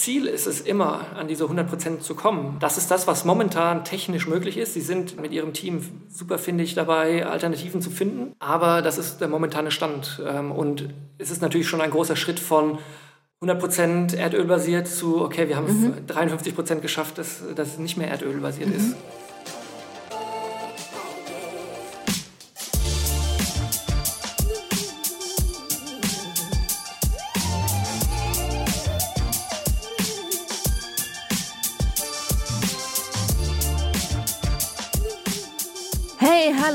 Ziel ist es immer, an diese 100 Prozent zu kommen. Das ist das, was momentan technisch möglich ist. Sie sind mit ihrem Team super, finde ich, dabei, Alternativen zu finden. Aber das ist der momentane Stand. Ähm, und es ist natürlich schon ein großer Schritt von 100% Erdöl basiert zu, okay, wir haben mhm. 53% geschafft, dass, dass es nicht mehr Erdöl basiert mhm. ist.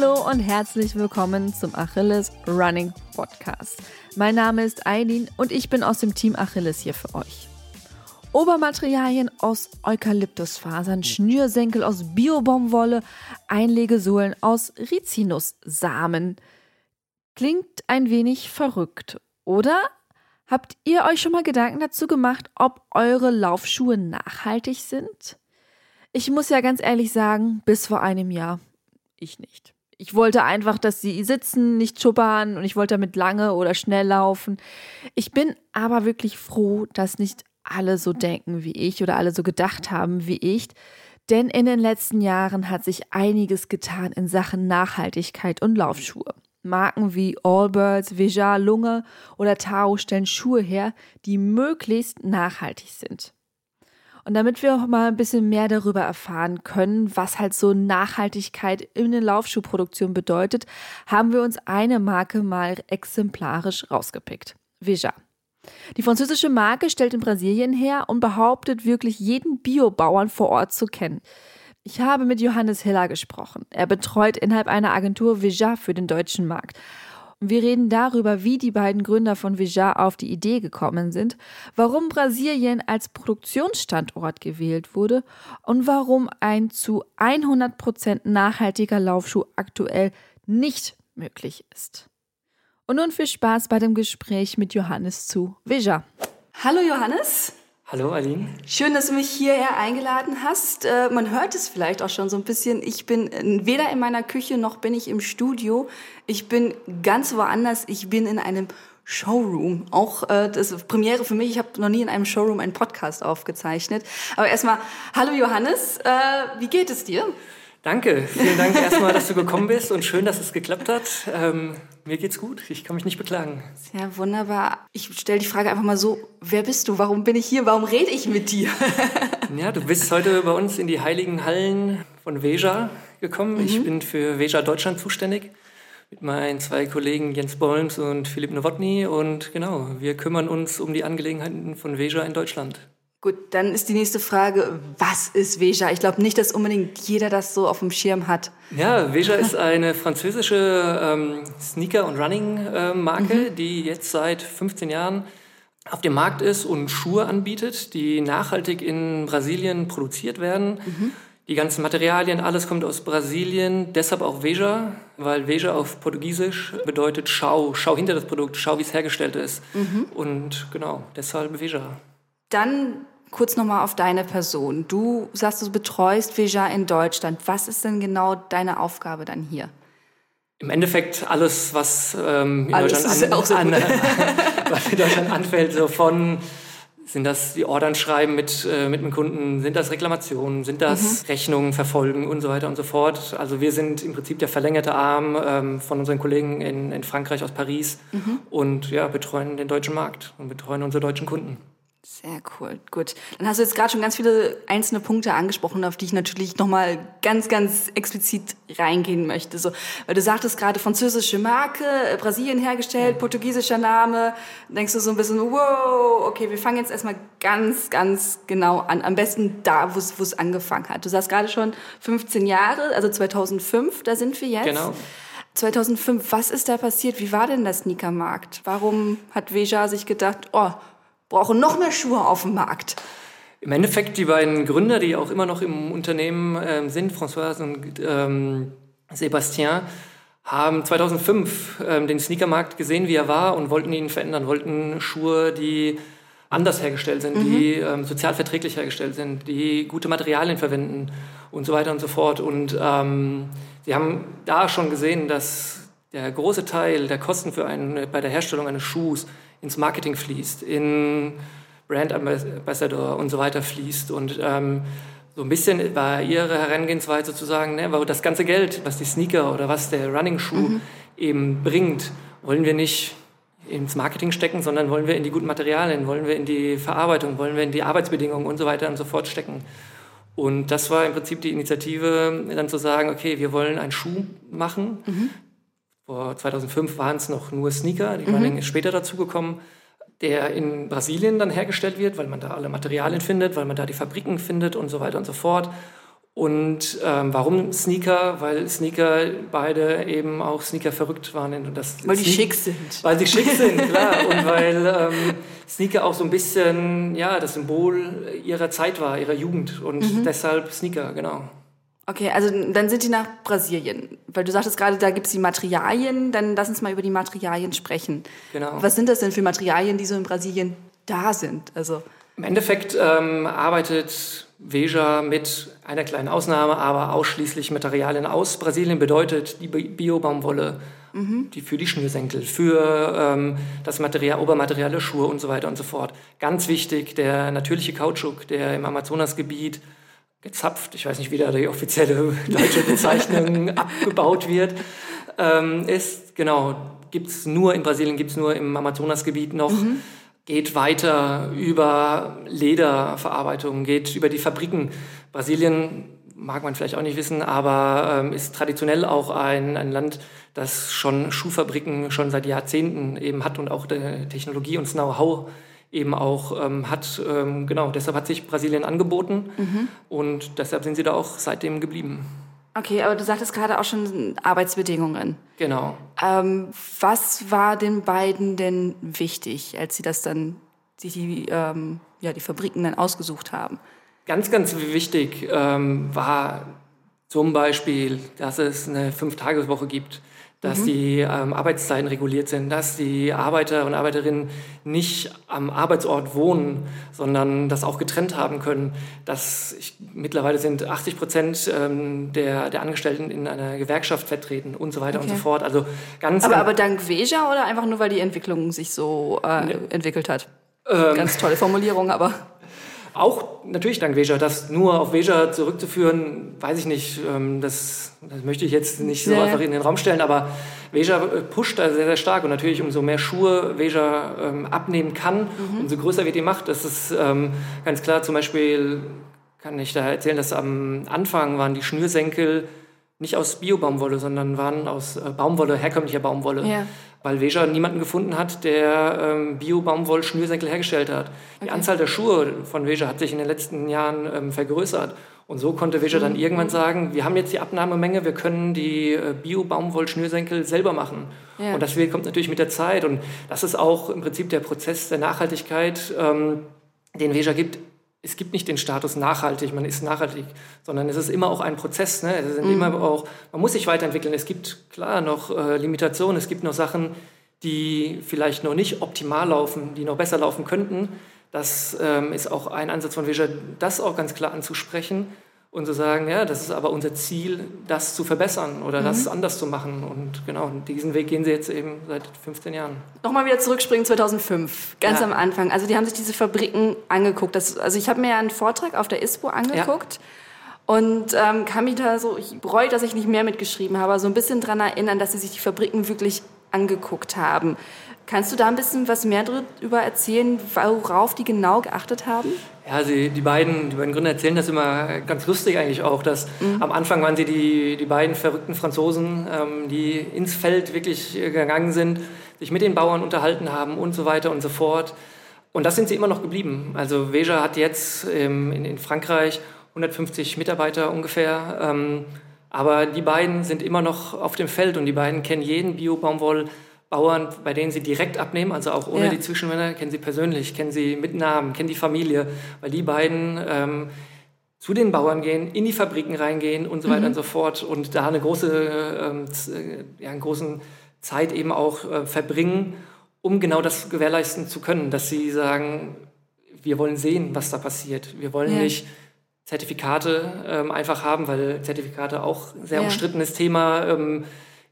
Hallo und herzlich willkommen zum Achilles Running Podcast. Mein Name ist Eileen und ich bin aus dem Team Achilles hier für euch. Obermaterialien aus Eukalyptusfasern, Schnürsenkel aus Biobaumwolle, Einlegesohlen aus Rizinussamen. Klingt ein wenig verrückt, oder? Habt ihr euch schon mal Gedanken dazu gemacht, ob eure Laufschuhe nachhaltig sind? Ich muss ja ganz ehrlich sagen, bis vor einem Jahr ich nicht. Ich wollte einfach, dass sie sitzen, nicht schuppern und ich wollte damit lange oder schnell laufen. Ich bin aber wirklich froh, dass nicht alle so denken wie ich oder alle so gedacht haben wie ich. Denn in den letzten Jahren hat sich einiges getan in Sachen Nachhaltigkeit und Laufschuhe. Marken wie Allbirds, Veja, Lunge oder Tao stellen Schuhe her, die möglichst nachhaltig sind. Und damit wir auch mal ein bisschen mehr darüber erfahren können, was halt so Nachhaltigkeit in der Laufschuhproduktion bedeutet, haben wir uns eine Marke mal exemplarisch rausgepickt. Veja. Die französische Marke stellt in Brasilien her und behauptet wirklich jeden Biobauern vor Ort zu kennen. Ich habe mit Johannes Hiller gesprochen. Er betreut innerhalb einer Agentur Veja für den deutschen Markt. Wir reden darüber, wie die beiden Gründer von Vijar auf die Idee gekommen sind, warum Brasilien als Produktionsstandort gewählt wurde und warum ein zu 100% nachhaltiger Laufschuh aktuell nicht möglich ist. Und nun viel Spaß bei dem Gespräch mit Johannes zu Vijar. Hallo Johannes. Hallo Aline. Schön, dass du mich hierher eingeladen hast. Äh, man hört es vielleicht auch schon so ein bisschen. Ich bin äh, weder in meiner Küche noch bin ich im Studio. Ich bin ganz woanders. Ich bin in einem Showroom. Auch äh, das ist Premiere für mich. Ich habe noch nie in einem Showroom einen Podcast aufgezeichnet. Aber erstmal, hallo Johannes, wie geht es dir? Danke, vielen Dank erstmal, dass du gekommen bist und schön, dass es geklappt hat. Ähm, mir geht's gut, ich kann mich nicht beklagen. Sehr wunderbar. Ich stelle die Frage einfach mal so, wer bist du? Warum bin ich hier? Warum rede ich mit dir? ja, du bist heute bei uns in die heiligen Hallen von Veja gekommen. Mhm. Ich bin für Veja Deutschland zuständig mit meinen zwei Kollegen Jens Bolms und Philipp Nowotny und genau, wir kümmern uns um die Angelegenheiten von Veja in Deutschland. Gut, dann ist die nächste Frage, was ist Veja? Ich glaube nicht, dass unbedingt jeder das so auf dem Schirm hat. Ja, Veja ist eine französische ähm, Sneaker- und Running-Marke, mhm. die jetzt seit 15 Jahren auf dem Markt ist und Schuhe anbietet, die nachhaltig in Brasilien produziert werden. Mhm. Die ganzen Materialien, alles kommt aus Brasilien, deshalb auch Veja, weil Veja auf Portugiesisch bedeutet Schau, schau hinter das Produkt, schau, wie es hergestellt ist. Mhm. Und genau, deshalb Veja. Dann kurz nochmal auf deine Person. Du sagst, du betreust Veja in Deutschland. Was ist denn genau deine Aufgabe dann hier? Im Endeffekt alles, was ähm, in, alles Deutschland, an, an, was in Deutschland anfällt, so von sind das die Ordern schreiben mit, äh, mit dem Kunden? Sind das Reklamationen? Sind das mhm. Rechnungen verfolgen und so weiter und so fort? Also wir sind im Prinzip der verlängerte Arm ähm, von unseren Kollegen in, in Frankreich aus Paris mhm. und ja, betreuen den deutschen Markt und betreuen unsere deutschen Kunden. Sehr cool, gut. Dann hast du jetzt gerade schon ganz viele einzelne Punkte angesprochen, auf die ich natürlich nochmal ganz, ganz explizit reingehen möchte. So, weil du sagtest gerade französische Marke, äh, Brasilien hergestellt, portugiesischer Name. Denkst du so ein bisschen, wow, okay, wir fangen jetzt erstmal ganz, ganz genau an. Am besten da, wo es angefangen hat. Du sagst gerade schon 15 Jahre, also 2005, da sind wir jetzt. Genau. 2005, was ist da passiert? Wie war denn der Sneakermarkt? Warum hat Veja sich gedacht, oh, brauchen noch mehr Schuhe auf dem Markt. Im Endeffekt die beiden Gründer, die auch immer noch im Unternehmen äh, sind, François und ähm, Sébastien, haben 2005 ähm, den Sneakermarkt gesehen, wie er war und wollten ihn verändern, wollten Schuhe, die anders hergestellt sind, mhm. die ähm, sozial verträglich hergestellt sind, die gute Materialien verwenden und so weiter und so fort. Und ähm, sie haben da schon gesehen, dass der große Teil der Kosten für einen, bei der Herstellung eines Schuhs ins Marketing fließt, in Brand Ambassador und so weiter fließt. Und ähm, so ein bisschen war ihre Herangehensweise zu sagen, ne, das ganze Geld, was die Sneaker oder was der Running Shoe mhm. eben bringt, wollen wir nicht ins Marketing stecken, sondern wollen wir in die guten Materialien, wollen wir in die Verarbeitung, wollen wir in die Arbeitsbedingungen und so weiter und so fort stecken. Und das war im Prinzip die Initiative, dann zu sagen, okay, wir wollen einen Schuh machen. Mhm. Vor 2005 waren es noch nur Sneaker, die mhm. Ist später dazugekommen der in Brasilien dann hergestellt wird, weil man da alle Materialien findet, weil man da die Fabriken findet und so weiter und so fort. Und ähm, warum Sneaker? Weil Sneaker beide eben auch Sneaker verrückt waren. Und das weil die schick sind. Weil sie schick sind, klar. Und weil ähm, Sneaker auch so ein bisschen ja, das Symbol ihrer Zeit war, ihrer Jugend. Und mhm. deshalb Sneaker, genau. Okay, also dann sind die nach Brasilien. Weil du sagtest gerade, da gibt es die Materialien. Dann lass uns mal über die Materialien sprechen. Genau. Was sind das denn für Materialien, die so in Brasilien da sind? Also Im Endeffekt ähm, arbeitet Veja mit einer kleinen Ausnahme, aber ausschließlich Materialien aus Brasilien. Bedeutet die Biobaumwolle, mhm. die für die Schnürsenkel, für ähm, das Material, Obermaterial der Schuhe und so weiter und so fort. Ganz wichtig, der natürliche Kautschuk, der im Amazonasgebiet gezapft, ich weiß nicht, wie da die offizielle deutsche Bezeichnung abgebaut wird, ähm, ist, genau, gibt es nur in Brasilien, gibt es nur im Amazonasgebiet noch, mhm. geht weiter über Lederverarbeitung, geht über die Fabriken. Brasilien mag man vielleicht auch nicht wissen, aber ähm, ist traditionell auch ein, ein Land, das schon Schuhfabriken schon seit Jahrzehnten eben hat und auch Technologie und das Know-how eben auch ähm, hat. Ähm, genau, deshalb hat sich Brasilien angeboten mhm. und deshalb sind sie da auch seitdem geblieben. Okay, aber du sagtest gerade auch schon Arbeitsbedingungen. Genau. Ähm, was war den beiden denn wichtig, als sie das dann, sich die, ähm, ja, die Fabriken dann ausgesucht haben? Ganz, ganz wichtig ähm, war zum Beispiel, dass es eine Fünf-Tages-Woche gibt dass mhm. die ähm, Arbeitszeiten reguliert sind, dass die Arbeiter und Arbeiterinnen nicht am Arbeitsort wohnen, sondern das auch getrennt haben können. Dass ich, mittlerweile sind 80 Prozent ähm, der, der Angestellten in einer Gewerkschaft vertreten und so weiter okay. und so fort. Also ganz aber, aber dank Veja oder einfach nur, weil die Entwicklung sich so äh, ne. entwickelt hat? Ähm, ganz tolle Formulierung, aber auch natürlich dank Veja. Das nur auf Veja zurückzuführen, weiß ich nicht. Ähm, das, das möchte ich jetzt nicht so ja. einfach in den Raum stellen, aber Veja äh, pusht da sehr, sehr stark. Und natürlich, umso mehr Schuhe Veja ähm, abnehmen kann, mhm. umso größer wird die Macht. Das ist ähm, ganz klar. Zum Beispiel kann ich da erzählen, dass am Anfang waren die Schnürsenkel nicht aus Biobaumwolle, sondern waren aus äh, Baumwolle, herkömmlicher Baumwolle. Ja weil Veja niemanden gefunden hat, der ähm, Bio-Baumwoll-Schnürsenkel hergestellt hat. Die Anzahl der Schuhe von Veja hat sich in den letzten Jahren ähm, vergrößert. Und so konnte Veja dann mhm. irgendwann sagen, wir haben jetzt die Abnahmemenge, wir können die äh, Bio-Baumwoll-Schnürsenkel selber machen. Ja. Und das kommt natürlich mit der Zeit. Und das ist auch im Prinzip der Prozess der Nachhaltigkeit, ähm, den Veja gibt es gibt nicht den Status nachhaltig, man ist nachhaltig, sondern es ist immer auch ein Prozess. Ne? Es sind mhm. immer auch, man muss sich weiterentwickeln. Es gibt klar noch äh, Limitationen, es gibt noch Sachen, die vielleicht noch nicht optimal laufen, die noch besser laufen könnten. Das ähm, ist auch ein Ansatz von Visual, das auch ganz klar anzusprechen und zu sagen, ja, das ist aber unser Ziel, das zu verbessern oder mhm. das anders zu machen. Und genau, diesen Weg gehen sie jetzt eben seit 15 Jahren. Nochmal wieder zurückspringen 2005, ganz ja. am Anfang. Also die haben sich diese Fabriken angeguckt. Das, also ich habe mir ja einen Vortrag auf der ISPO angeguckt. Ja. Und ähm, kann mich da so, ich bereue, dass ich nicht mehr mitgeschrieben habe, so ein bisschen daran erinnern, dass sie sich die Fabriken wirklich angeguckt haben. Kannst du da ein bisschen was mehr darüber erzählen, worauf die genau geachtet haben? Ja, sie, die, beiden, die beiden Gründer erzählen das immer ganz lustig eigentlich auch, dass mhm. am Anfang waren sie die, die beiden verrückten Franzosen, ähm, die ins Feld wirklich gegangen sind, sich mit den Bauern unterhalten haben und so weiter und so fort. Und das sind sie immer noch geblieben. Also Veja hat jetzt ähm, in, in, Frankreich 150 Mitarbeiter ungefähr. Ähm, aber die beiden sind immer noch auf dem Feld und die beiden kennen jeden Bio-Baumwoll Bauern, bei denen sie direkt abnehmen, also auch ohne ja. die Zwischenmänner, kennen sie persönlich, kennen sie mit Namen, kennen die Familie, weil die beiden ähm, zu den Bauern gehen, in die Fabriken reingehen und so weiter mhm. und so fort und da eine große, ähm, äh, ja, einen großen Zeit eben auch äh, verbringen, um genau das gewährleisten zu können, dass sie sagen, wir wollen sehen, was da passiert. Wir wollen ja. nicht Zertifikate ähm, einfach haben, weil Zertifikate auch ein sehr ja. umstrittenes Thema ähm,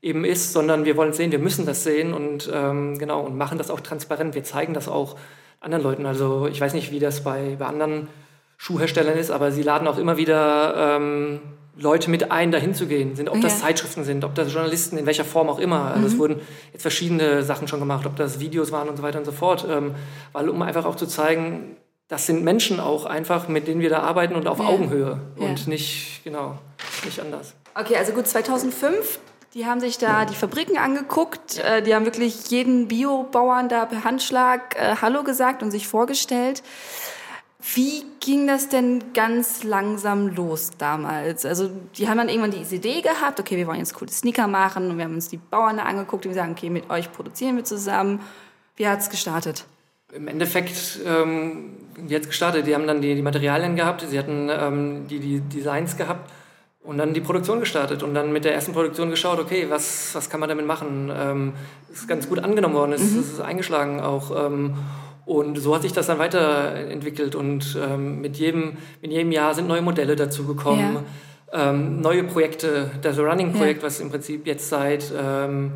eben ist, sondern wir wollen sehen, wir müssen das sehen und ähm, genau und machen das auch transparent. Wir zeigen das auch anderen Leuten. Also ich weiß nicht, wie das bei, bei anderen Schuhherstellern ist, aber sie laden auch immer wieder ähm, Leute mit ein, dahin zu gehen. Sind, ob das Ja. Zeitschriften sind, ob das Journalisten, in welcher Form auch immer. Also Mhm. es wurden jetzt verschiedene Sachen schon gemacht, ob das Videos waren und so weiter und so fort. Ähm, weil um einfach auch zu zeigen, das sind Menschen auch einfach, mit denen wir da arbeiten und auf Ja. Augenhöhe. Ja. Und nicht, genau, nicht anders. Okay, also gut, 2005, die haben sich da die Fabriken angeguckt, äh, die haben wirklich jeden Biobauern da per Handschlag äh, Hallo gesagt und sich vorgestellt. Wie ging das denn ganz langsam los damals? Also die haben dann irgendwann die Idee gehabt, okay, wir wollen jetzt coole Sneaker machen und wir haben uns die Bauern da angeguckt und wir sagen, okay, mit euch produzieren wir zusammen. Wie hat's gestartet? Im Endeffekt, ähm, hat's gestartet? Die haben dann die, die Materialien gehabt, sie hatten ähm, die, die Designs gehabt und dann die Produktion gestartet und dann mit der ersten Produktion geschaut, okay, was, was kann man damit machen? Ähm, ist ganz gut angenommen worden, ist, ist eingeschlagen auch. Ähm, und so hat sich das dann weiterentwickelt und ähm, mit, jedem, mit jedem Jahr sind neue Modelle dazugekommen, ähm, neue Projekte. Das Running-Projekt, was im Prinzip jetzt seit ähm,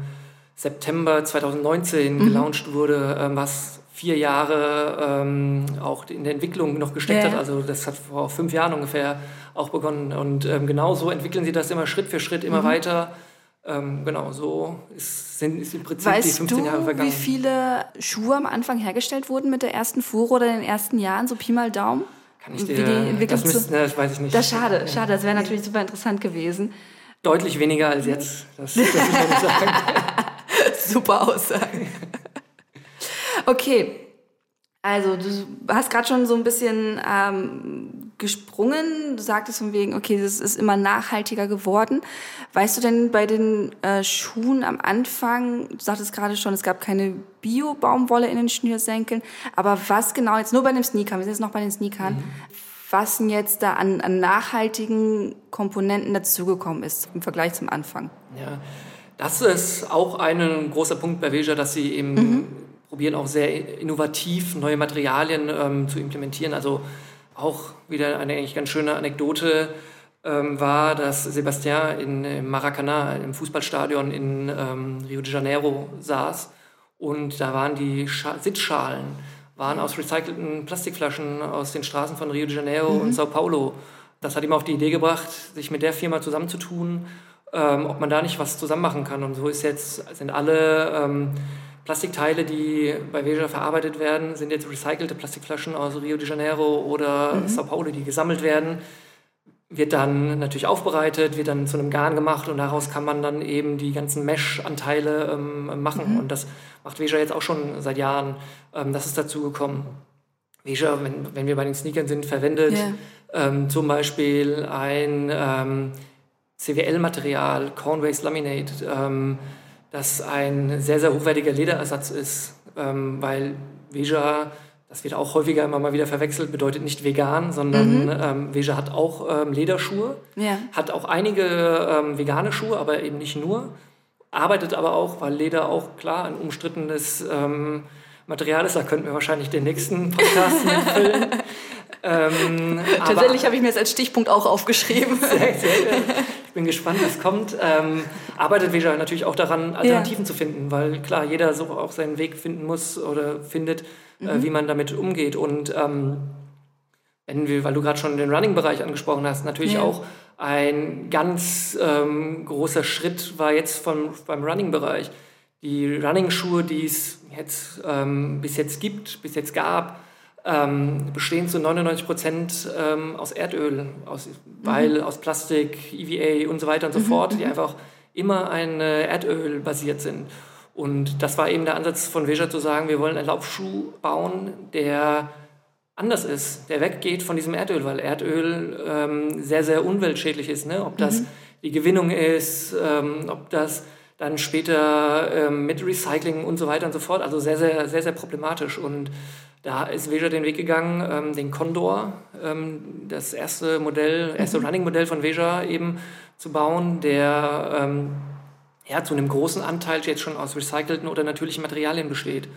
September 2019 gelauncht wurde, ähm, was vier Jahre auch in der Entwicklung noch gesteckt Ja. hat. Also das hat vor fünf Jahren ungefähr auch begonnen. Und ähm, genau so entwickeln sie das immer Schritt für Schritt immer weiter. Ähm, genau, so ist, sind, ist im Prinzip die Weißt 15 du, Jahre vergangen. wie viele Schuhe am Anfang hergestellt wurden mit der ersten Fuhre oder in den ersten Jahren, so Pi mal Daumen? Kann ich wie dir, die Entwicklung das, müsste, ne, das weiß ich nicht. Das ist schade, schade. Das wäre natürlich super interessant gewesen. Deutlich weniger als jetzt. Das, das muss sagen. Super Aussage. Okay, also du hast gerade schon so ein bisschen ähm, gesprungen. Du sagtest von wegen, okay, das ist immer nachhaltiger geworden. Weißt du denn bei den äh, Schuhen am Anfang, du sagtest gerade schon, es gab keine Bio-Baumwolle in den Schnürsenkeln, aber was genau jetzt, nur bei den Sneakern, wir sind jetzt noch bei den Sneakern, was denn jetzt da an, an nachhaltigen Komponenten dazugekommen ist im Vergleich zum Anfang? Ja, das ist auch ein großer Punkt bei Veja, dass sie eben Mhm. Probieren, auch sehr innovativ neue Materialien ähm, zu implementieren. Also auch wieder eine eigentlich ganz schöne Anekdote ähm, war, dass Sebastian in, im Maracanã, im Fußballstadion in ähm, Rio de Janeiro saß und da waren die Scha Sitzschalen waren aus recycelten Plastikflaschen aus den Straßen von Rio de Janeiro und Sao Paulo. Das hat ihm auf die Idee gebracht, sich mit der Firma zusammenzutun, ähm, ob man da nicht was zusammen machen kann. Und so ist jetzt, sind alle ähm, Plastikteile, die bei Veja verarbeitet werden, sind jetzt recycelte Plastikflaschen aus Rio de Janeiro oder Sao Paulo, die gesammelt werden. Wird dann natürlich aufbereitet, wird dann zu einem Garn gemacht und daraus kann man dann eben die ganzen Mesh-Anteile ähm, machen. Und das macht Veja jetzt auch schon seit Jahren. Ähm, das ist dazu gekommen. Veja, wenn, wenn wir bei den Sneakern sind, verwendet Ja. ähm, zum Beispiel ein ähm, CWL-Material, Corn Waste Laminate, ähm, das ein sehr, sehr hochwertiger Lederersatz ist, ähm, weil Veja, das wird auch häufiger immer mal wieder verwechselt, bedeutet nicht vegan, sondern ähm, Veja hat auch ähm, Lederschuhe, Ja. hat auch einige ähm, vegane Schuhe, aber eben nicht nur, arbeitet aber auch, weil Leder auch klar ein umstrittenes ähm, Material ist, da könnten wir wahrscheinlich den nächsten Podcast mitfüllen. ähm, Tatsächlich habe ich mir das als Stichpunkt auch aufgeschrieben. sehr, sehr bin gespannt, was kommt. Ähm, arbeitet Veja natürlich auch daran, Alternativen zu finden, weil klar, jeder so auch seinen Weg finden muss oder findet, äh, wie man damit umgeht. Und ähm, wenn wir, weil du gerade schon den Running-Bereich angesprochen hast, natürlich Ja. auch ein ganz ähm, großer Schritt war jetzt vom, beim Running-Bereich. Die Running-Schuhe, die es jetzt, ähm, bis jetzt gibt, bis jetzt gab, ähm, bestehen zu 99 Prozent ähm, aus Erdöl, aus, weil aus Plastik, EVA und so weiter und so fort, die einfach immer ein äh, Erdöl basiert sind. Und das war eben der Ansatz von Veja zu sagen, wir wollen einen Laufschuh bauen, der anders ist, der weggeht von diesem Erdöl, weil Erdöl ähm, sehr, sehr umweltschädlich ist. Ne? Ob das die Gewinnung ist, ähm, ob das dann später ähm, mit Recycling und so weiter und so fort. Also sehr, sehr, sehr, sehr problematisch. Und da ist Veja den Weg gegangen, ähm, den Condor, ähm, das erste Modell, erste Running-Modell von Veja eben zu bauen, der ähm, ja, zu einem großen Anteil jetzt schon aus recycelten oder natürlichen Materialien besteht.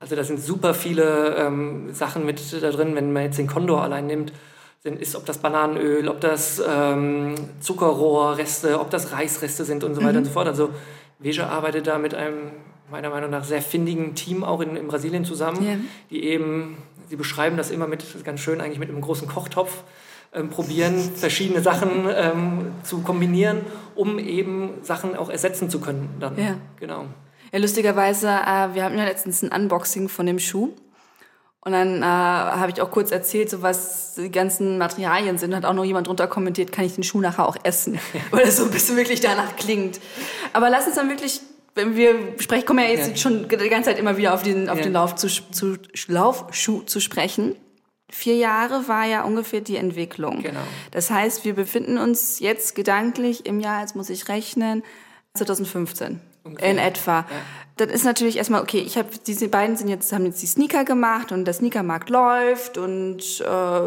Also da sind super viele Sachen mit da drin, wenn man jetzt den Condor allein nimmt, sind, ist ob das Bananenöl, ob das ähm, Zuckerrohrreste, ob das Reisreste sind und so weiter und so fort. Also Veja arbeitet da mit einem meiner Meinung nach sehr findigen Team auch in, in Brasilien zusammen, Ja. die eben, sie beschreiben das immer mit, das ganz schön eigentlich mit einem großen Kochtopf, ähm, probieren, verschiedene Sachen ähm, zu kombinieren, um eben Sachen auch ersetzen zu können dann. Ja. Genau. Ja, lustigerweise, äh, wir hatten ja letztens ein Unboxing von dem Schuh. Und dann äh, habe ich auch kurz erzählt, so was die ganzen Materialien sind. Hat auch noch jemand drunter kommentiert, kann ich den Schuh nachher auch essen? Weil es so ein bisschen wirklich danach klingt. Aber lass uns dann wirklich, wenn wir sprechen, kommen ja jetzt Ja. schon die ganze Zeit immer wieder auf den, auf Ja. den Lauf zu, zu, Laufschuh zu sprechen. Vier Jahre war ja ungefähr die Entwicklung. Genau. Das heißt, wir befinden uns jetzt gedanklich im Jahr, jetzt muss ich rechnen, 2015 Ungefähr. in etwa. Das ist natürlich erstmal okay. Ich habe diese beiden sind jetzt haben jetzt die Sneaker gemacht und der Sneakermarkt läuft und äh,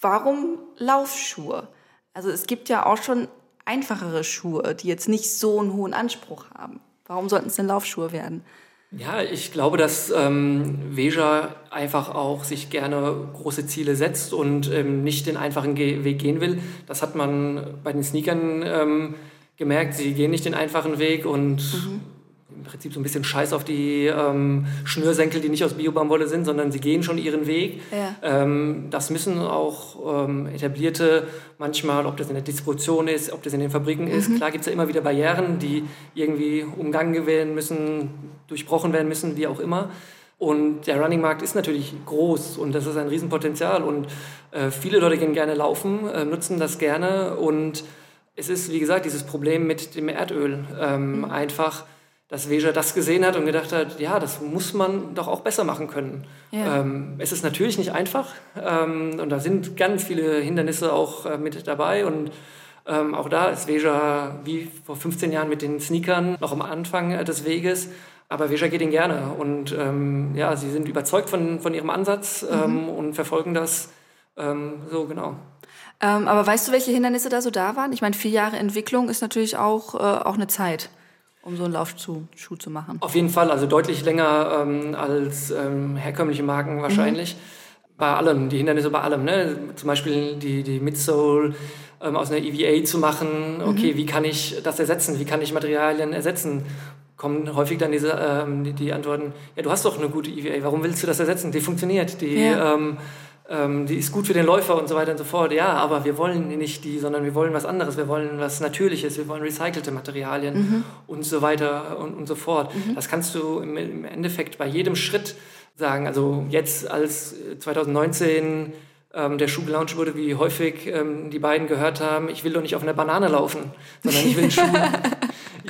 warum Laufschuhe? Also es gibt ja auch schon einfachere Schuhe, die jetzt nicht so einen hohen Anspruch haben. Warum sollten es denn Laufschuhe werden? Ja, ich glaube, dass ähm, Veja einfach auch sich gerne große Ziele setzt und ähm, nicht den einfachen Ge Weg gehen will. Das hat man bei den Sneakern ähm, gemerkt. Sie gehen nicht den einfachen Weg und im Prinzip so ein bisschen Scheiß auf die ähm, Schnürsenkel, die nicht aus Biobaumwolle sind, sondern sie gehen schon ihren Weg. Ja. Ähm, das müssen auch ähm, etablierte, manchmal, ob das in der Distribution ist, ob das in den Fabriken ist. Klar gibt es ja immer wieder Barrieren, die irgendwie umgangen werden müssen, durchbrochen werden müssen, wie auch immer. Und der Running-Markt ist natürlich groß und das ist ein Riesenpotenzial. Und äh, viele Leute gehen gerne laufen, äh, nutzen das gerne. Und es ist, wie gesagt, dieses Problem mit dem Erdöl. Ähm, Einfach, dass Veja das gesehen hat und gedacht hat, ja, das muss man doch auch besser machen können. Ja. Ähm, es ist natürlich nicht einfach ähm, und da sind ganz viele Hindernisse auch äh, mit dabei und ähm, auch da ist Veja wie vor 15 Jahren mit den Sneakern noch am Anfang äh, des Weges. Aber Veja geht ihn gerne und ähm, ja, sie sind überzeugt von, von ihrem Ansatz ähm, und verfolgen das ähm, so genau. Aber weißt du, welche Hindernisse da so da waren? Ich meine, vier Jahre Entwicklung ist natürlich auch, äh, auch eine Zeit, um so einen Laufschuh Schuh zu machen. Auf jeden Fall, also deutlich länger ähm, als ähm, herkömmliche Marken wahrscheinlich. Bei allem, die Hindernisse bei allem. Ne? Zum Beispiel die, die Midsole ähm, aus einer EVA zu machen. Okay, wie kann ich das ersetzen? Wie kann ich Materialien ersetzen? Kommen häufig dann diese ähm, die, die Antworten, ja, du hast doch eine gute EVA, warum willst du das ersetzen? Die funktioniert, die, Ja. ähm, ähm, die ist gut für den Läufer und so weiter und so fort. Ja, aber wir wollen nicht die, sondern wir wollen was anderes. Wir wollen was Natürliches, wir wollen recycelte Materialien und so weiter und, und so fort. Das kannst du im, im Endeffekt bei jedem Schritt sagen. Also jetzt als äh, 2019 ähm, der Schuh gelauncht wurde, wie häufig ähm, die beiden gehört haben, ich will doch nicht auf einer Banane laufen, sondern ich will einen Schuh,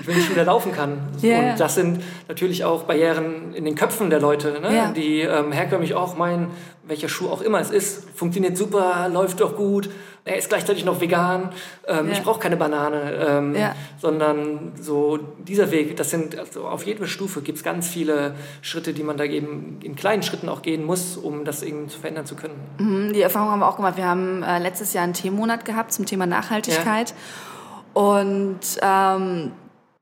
ich will einen Schuh, der laufen kann. Ja. Und das sind natürlich auch Barrieren in den Köpfen der Leute, ne? Ja. die ähm, herkömmlich auch meinen, welcher Schuh auch immer es ist, funktioniert super, läuft doch gut, er ist gleichzeitig noch vegan, ähm, Ja. ich brauche keine Banane, ähm, sondern so dieser Weg, das sind also auf jeder Stufe gibt es ganz viele Schritte, die man da eben in kleinen Schritten auch gehen muss, um das eben zu verändern zu können. Mhm, Die Erfahrung haben wir auch gemacht. Wir haben äh, letztes Jahr einen Themenmonat gehabt zum Thema Nachhaltigkeit. Und ähm,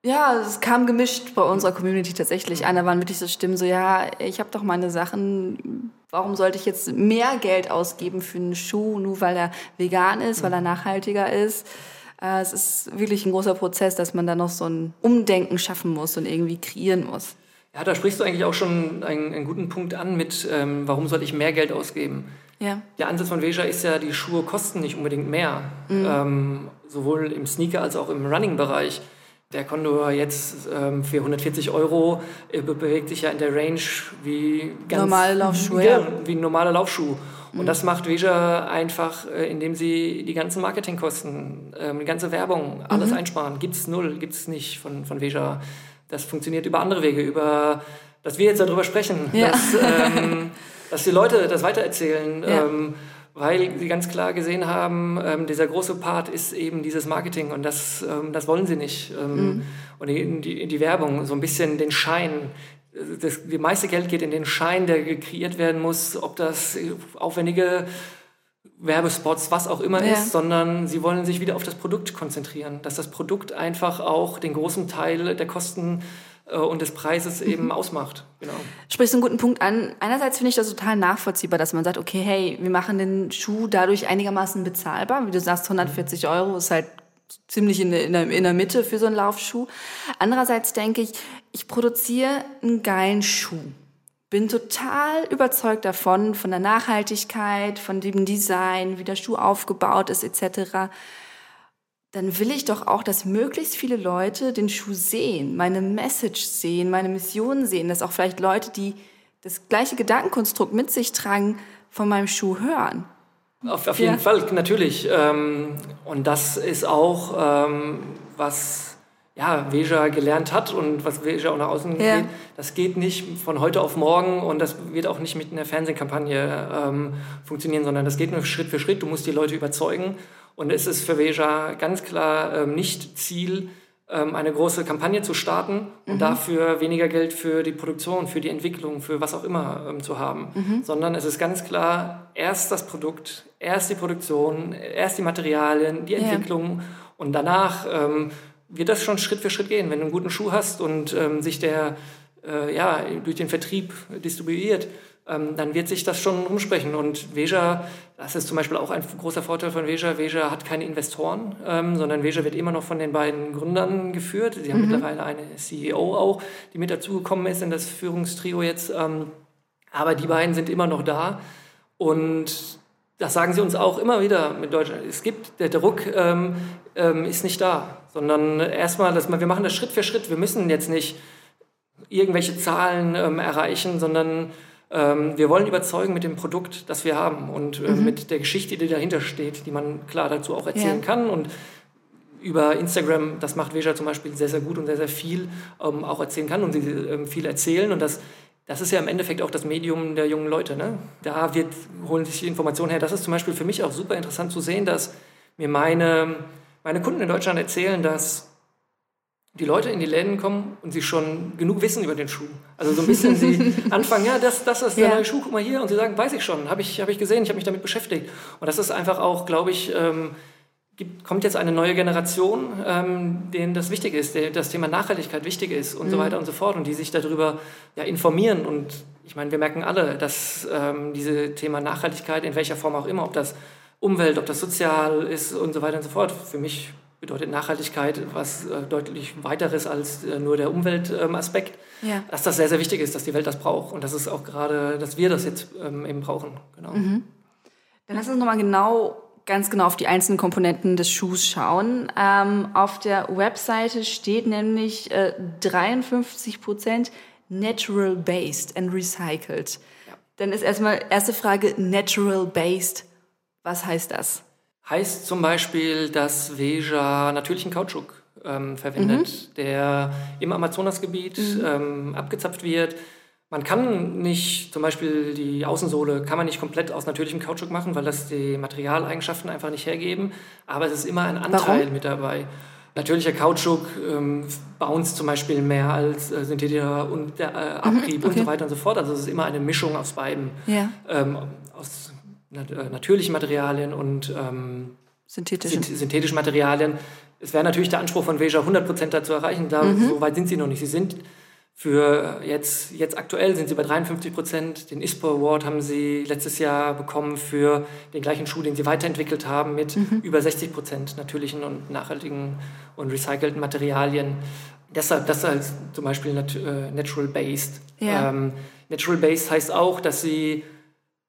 ja, es kam gemischt bei unserer Community tatsächlich. Einer waren wirklich so Stimmen, so ja, ich habe doch meine Sachen, warum sollte ich jetzt mehr Geld ausgeben für einen Schuh, nur weil er vegan ist, weil er nachhaltiger ist? Äh, es ist wirklich ein großer Prozess, dass man da noch so ein Umdenken schaffen muss und irgendwie kreieren muss. Ja, da sprichst du eigentlich auch schon einen, einen guten Punkt an mit, ähm, warum soll ich mehr Geld ausgeben? Ja. Der Ansatz von Veja ist ja, die Schuhe kosten nicht unbedingt mehr. Ähm, sowohl im Sneaker- als auch im Running-Bereich. Der Condor jetzt ähm, für 140 Euro äh, be- bewegt sich ja in der Range wie ganz Normale Laufschuhe, ja, wie ein normaler Laufschuh. Und das macht Veja einfach, äh, indem sie die ganzen Marketingkosten, ähm, die ganze Werbung, alles einsparen. Gibt's null, gibt's nicht von, von Veja. Das funktioniert über andere Wege, über, dass wir jetzt darüber sprechen, Ja. dass, ähm, dass die Leute das weitererzählen. Ja. Ähm, weil sie ganz klar gesehen haben, ähm, dieser große Part ist eben dieses Marketing und das, ähm, das wollen sie nicht. Ähm, Und die, die, die Werbung, so ein bisschen den Schein. Das, die meiste Geld geht in den Schein, der kreiert werden muss, ob das aufwendige Werbespots, was auch immer Ja. ist, sondern sie wollen sich wieder auf das Produkt konzentrieren, dass das Produkt einfach auch den großen Teil der Kosten äh, und des Preises eben ausmacht. Genau. sprichst einen guten Punkt an. Einerseits finde ich das total nachvollziehbar, dass man sagt, okay, hey, wir machen den Schuh dadurch einigermaßen bezahlbar. Wie du sagst, 140 Euro ist halt ziemlich in der, in der Mitte für so einen Laufschuh. Andererseits denke ich, ich produziere einen geilen Schuh. Bin total überzeugt davon, von der Nachhaltigkeit, von dem Design, wie der Schuh aufgebaut ist, etc. Dann will ich doch auch, dass möglichst viele Leute den Schuh sehen, meine Message sehen, meine Mission sehen, dass auch vielleicht Leute, die das gleiche Gedankenkonstrukt mit sich tragen, von meinem Schuh hören. Auf, auf jeden ja. Fall, natürlich. Ähm, und das ist auch, ähm, was ja, Veja gelernt hat und was Veja auch nach außen ja. geht, das geht nicht von heute auf morgen und das wird auch nicht mit einer Fernsehkampagne ähm, funktionieren, sondern das geht nur Schritt für Schritt. Du musst die Leute überzeugen und es ist für Veja ganz klar ähm, nicht Ziel, ähm, eine große Kampagne zu starten und mhm. dafür weniger Geld für die Produktion, für die Entwicklung, für was auch immer ähm, zu haben, mhm. sondern es ist ganz klar erst das Produkt, erst die Produktion, erst die Materialien, die Entwicklung ja. und danach ähm, wird das schon Schritt für Schritt gehen. Wenn du einen guten Schuh hast und ähm, sich der äh, ja, durch den Vertrieb distribuiert, ähm, dann wird sich das schon rumsprechen. Und Veja, das ist zum Beispiel auch ein großer Vorteil von Veja. Veja hat keine Investoren, ähm, sondern Veja wird immer noch von den beiden Gründern geführt. Sie haben mhm. mittlerweile eine CEO auch, die mit dazugekommen ist in das Führungstrio jetzt. Ähm, aber die beiden sind immer noch da. Und das sagen sie uns auch immer wieder mit Deutschland. Es gibt, der Druck ähm, ähm, ist nicht da, sondern erstmal, dass wir machen das Schritt für Schritt. Wir müssen jetzt nicht irgendwelche Zahlen ähm, erreichen, sondern wir wollen überzeugen mit dem Produkt, das wir haben und äh, mhm. mit der Geschichte, die dahinter steht, die man klar dazu auch erzählen ja. kann und über Instagram, das macht Veja zum Beispiel sehr, sehr gut und sehr, sehr viel ähm, auch erzählen kann und sie ähm, viel erzählen und das das ist ja im Endeffekt auch das Medium der jungen Leute. Ne? Da wird, holen sich die Informationen her. Das ist zum Beispiel für mich auch super interessant zu sehen, dass mir meine, meine Kunden in Deutschland erzählen, dass die Leute in die Läden kommen und sie schon genug wissen über den Schuh. Also so ein bisschen sie anfangen, ja, das, das ist der ja. neue Schuh, guck mal hier. Und sie sagen, weiß ich schon, habe ich, hab ich gesehen, ich habe mich damit beschäftigt. Und das ist einfach auch, glaube ich, ähm, gibt, kommt jetzt eine neue Generation, ähm, denen das wichtig ist, der, das Thema Nachhaltigkeit wichtig ist und mhm. so weiter und so fort und die sich darüber ja, informieren. Und ich meine, wir merken alle, dass ähm, dieses Thema Nachhaltigkeit in welcher Form auch immer, ob das Umwelt, ob das sozial ist und so weiter und so fort, für mich bedeutet Nachhaltigkeit was äh, deutlich weiteres als äh, nur der Umweltaspekt. Ähm, ja. Dass das sehr, sehr wichtig ist, dass die Welt das braucht und dass es auch gerade, dass wir das jetzt ähm, eben brauchen. Genau. Mhm. Dann lass uns nochmal genau ganz genau auf die einzelnen Komponenten des Schuhs schauen. Ähm, auf der Webseite steht nämlich äh, 53 Prozent natural based and recycled. Ja. Dann ist erstmal erste Frage natural based. Was heißt das? Heißt zum Beispiel, dass Veja natürlichen Kautschuk ähm, verwendet, mhm. der im Amazonasgebiet mhm. ähm, abgezapft wird man kann nicht, zum Beispiel die Außensohle kann man nicht komplett aus natürlichem Kautschuk machen, weil das die Materialeigenschaften einfach nicht hergeben. Aber es ist immer ein Anteil Warum? mit dabei. Natürlicher Kautschuk ähm, bounce zum Beispiel mehr als äh, synthetischer und der äh, Abrieb mhm, okay. und so weiter und so fort. Also es ist immer eine Mischung aus beiden. Ja. Ähm, aus natürlichen Materialien und ähm, synthetischen. synthetischen Materialien. Es wäre natürlich der Anspruch von Veja 100% dazu erreichen. Da, mhm. So weit sind sie noch nicht. Sie sind für jetzt, jetzt aktuell sind sie bei 53 Prozent. Den ISPO Award haben sie letztes Jahr bekommen für den gleichen Schuh, den sie weiterentwickelt haben, mit mhm. über 60 Prozent natürlichen und nachhaltigen und recycelten Materialien. Deshalb, das als zum Beispiel nat äh, natural based. Ja. Ähm, natural based heißt auch, dass sie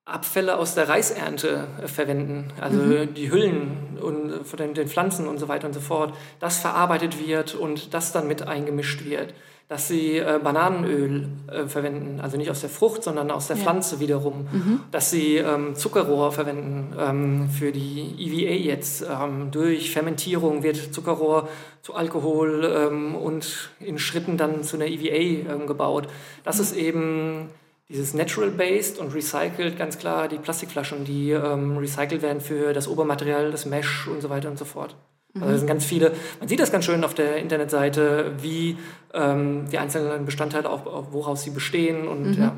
Abfälle aus der Reisernte äh, verwenden, also mhm. die Hüllen und von den, den Pflanzen und so weiter und so fort, das verarbeitet wird und das dann mit eingemischt wird dass sie äh, Bananenöl äh, verwenden, also nicht aus der Frucht, sondern aus der ja. Pflanze wiederum, mhm. dass sie ähm, Zuckerrohr verwenden ähm, für die EVA jetzt. Ähm, durch Fermentierung wird Zuckerrohr zu Alkohol ähm, und in Schritten dann zu einer EVA ähm, gebaut. Das mhm. ist eben dieses Natural-Based und Recycled, ganz klar die Plastikflaschen, die ähm, recycelt werden für das Obermaterial, das Mesh und so weiter und so fort. Also es sind ganz viele, man sieht das ganz schön auf der Internetseite, wie ähm, die einzelnen Bestandteile, auch, auch, woraus sie bestehen und mhm. ja.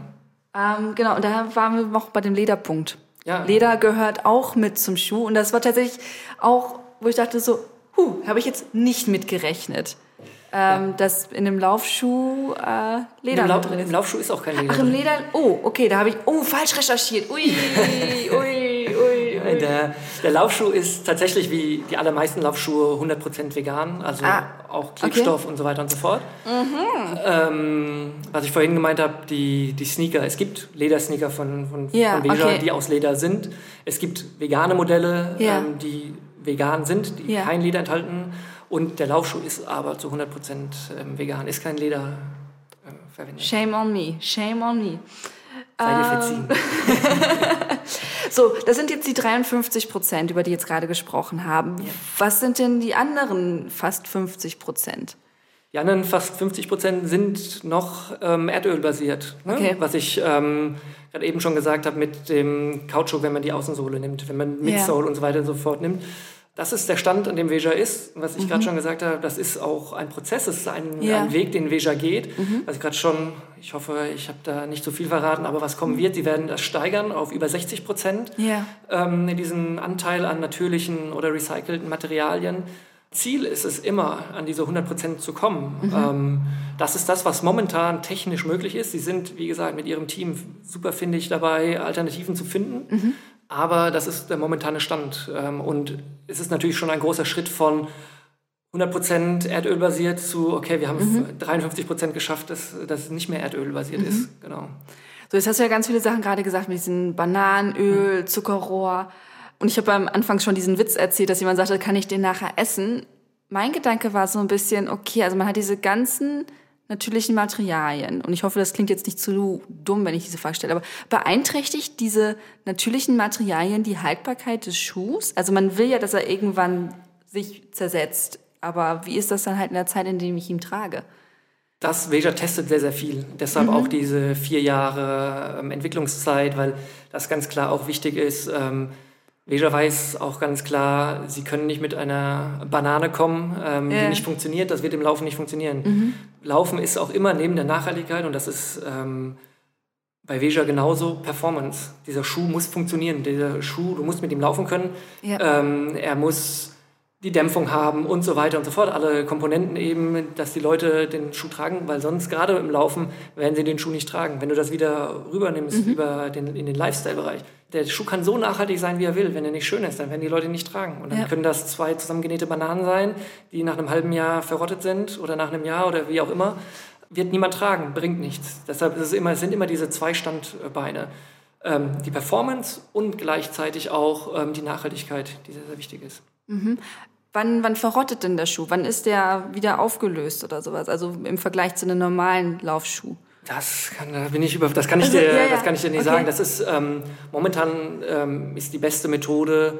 Ähm, genau, und da waren wir noch bei dem Lederpunkt. Ja. Leder gehört auch mit zum Schuh und das war tatsächlich auch, wo ich dachte so, huh, habe ich jetzt nicht mitgerechnet. Ähm, ja. dass in dem Laufschuh äh, Leder in Lau drin ist. Im Laufschuh ist auch kein Leder. Ach, im Leder. Oh, okay, da habe ich oh falsch recherchiert. Ui, ui, ui. der, der Laufschuh ist tatsächlich wie die allermeisten Laufschuhe 100% vegan, also Ah, auch Klebstoff und so weiter und so fort. Ähm, was ich vorhin gemeint habe, die, die Sneaker. Es gibt Ledersneaker von, von, Ja, von Veja, okay. die aus Leder sind. Es gibt vegane Modelle, Ja. ähm, die vegan sind, die kein Leder enthalten. Und der Laufschuh ist aber zu 100% ähm, vegan, ist kein Leder äh, verwendet. Shame on me, shame on me. Sei dir Ähm, verziehen. So, das sind jetzt die 53 Prozent, über die jetzt gerade gesprochen haben. Was sind denn die anderen fast 50 Prozent? Die anderen fast 50 Prozent sind noch ähm, erdölbasiert. Ne? Okay. Was ich ähm, gerade eben schon gesagt habe mit dem Kautschuk, wenn man die Außensohle nimmt, wenn man Midsole und so weiter und so fort nimmt. Das ist der Stand, an dem Veja ist. Und Was ich gerade schon gesagt habe, das ist auch ein Prozess, das ist ein, Mhm. Ja. Mhm. ein Weg, den Veja geht. Was ich gerade schon, ich hoffe, ich habe da nicht so viel verraten, aber was kommen wird, sie werden das steigern auf über 60 Prozent Ja. ähm, diesen Anteil an natürlichen oder recycelten Materialien. Ziel ist es immer, an diese 100% zu kommen. Ähm, das ist das, was momentan technisch möglich ist. Sie sind, wie gesagt, mit ihrem Team super findig dabei, Alternativen zu finden. Aber das ist der momentane Stand. Ähm, und es ist natürlich schon ein großer Schritt von 100% erdölbasiert zu, okay, wir haben 53% geschafft, dass das nicht mehr erdölbasiert ist. Genau. So, jetzt hast du ja ganz viele Sachen gerade gesagt mit diesen Bananenöl, Zuckerrohr. Und ich habe am Anfang schon diesen Witz erzählt, dass jemand sagte, kann ich den nachher essen? Mein Gedanke war so ein bisschen, okay, also man hat diese ganzen natürlichen Materialien. Und ich hoffe, das klingt jetzt nicht zu dumm, wenn ich diese Frage stelle. Aber beeinträchtigt diese natürlichen Materialien die Haltbarkeit des Schuhs? Also man will ja, dass er irgendwann sich zersetzt. Aber wie ist das dann halt in der Zeit, in der ich ihn trage? Das Veja testet sehr, sehr viel. Deshalb auch diese vier Jahre ähm, Entwicklungszeit, weil das ganz klar auch wichtig ist. Ähm, Veja weiß auch ganz klar, sie können nicht mit einer Banane kommen, ähm, Ja. die nicht funktioniert. Das wird im Laufen nicht funktionieren. Laufen ist auch immer neben der Nachhaltigkeit und das ist ähm, bei Veja genauso Performance. Dieser Schuh muss funktionieren. Dieser Schuh, du musst mit ihm laufen können. Ja. Ähm, er muss die Dämpfung haben und so weiter und so fort. Alle Komponenten eben, dass die Leute den Schuh tragen, weil sonst gerade im Laufen werden sie den Schuh nicht tragen. Wenn du das wieder rübernimmst über den, in den Lifestyle-Bereich. Der Schuh kann so nachhaltig sein, wie er will. Wenn er nicht schön ist, dann werden die Leute ihn nicht tragen. Und dann Ja. können das zwei zusammengenähte Bananen sein, die nach einem halben Jahr verrottet sind oder nach einem Jahr oder wie auch immer. Wird niemand tragen, bringt nichts. Deshalb ist es immer, es sind immer diese zwei Standbeine. Ähm, die Performance und gleichzeitig auch ähm, die Nachhaltigkeit, die sehr, sehr wichtig ist. Wann, wann verrottet denn der Schuh? Wann ist der wieder aufgelöst oder sowas? Also im Vergleich zu einem normalen Laufschuh. Das kann, da bin ich über, das kann ich Also, dir, ja, ja. das kann ich dir nicht Okay. sagen. Das ist ähm, momentan ähm, ist die beste Methode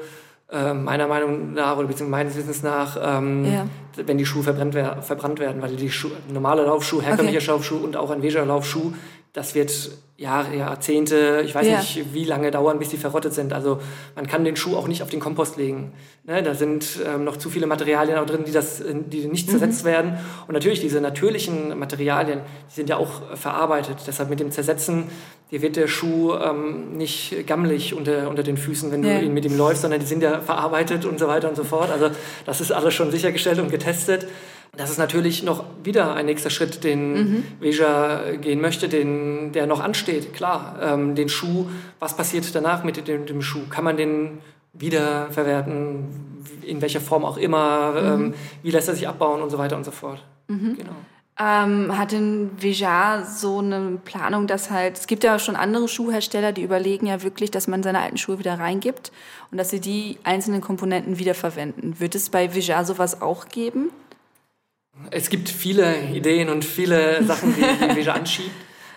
äh, meiner Meinung nach oder beziehungsweise meines Wissens nach, ähm, Ja. wenn die Schuhe verbrannt, verbrannt werden, weil die Schuh, normale Laufschuh, herkömmlicher Laufschuh und auch ein Veja Laufschuh, das wird Jahre, Jahrzehnte, ich weiß Ja. nicht, wie lange dauern, bis die verrottet sind. Also man kann den Schuh auch nicht auf den Kompost legen. Ne? Da sind ähm, noch zu viele Materialien auch drin, die, das, die Mhm. nicht zersetzt werden. Und natürlich diese natürlichen Materialien, die sind ja auch verarbeitet. Deshalb mit dem Zersetzen, dir wird der Schuh ähm, nicht gammelig unter, unter den Füßen, wenn Ja. du ihn mit ihm läufst, sondern die sind ja verarbeitet und so weiter und so fort. Also das ist alles schon sichergestellt und getestet. Das ist natürlich noch wieder ein nächster Schritt, den Mhm. Veja gehen möchte, den, der noch ansteht. Klar, ähm, den Schuh, was passiert danach mit dem, dem Schuh? Kann man den wiederverwerten, in welcher Form auch immer? Mhm. Ähm, wie lässt er sich abbauen und so weiter und so fort? Genau. Ähm, hat denn Veja so eine Planung, dass halt, es gibt ja schon andere Schuhhersteller, die überlegen ja wirklich, dass man seine alten Schuhe wieder reingibt und dass sie die einzelnen Komponenten wiederverwenden. Wird es bei Veja sowas auch geben? Es gibt viele Ideen und viele Sachen, die, die Veja anschiebt.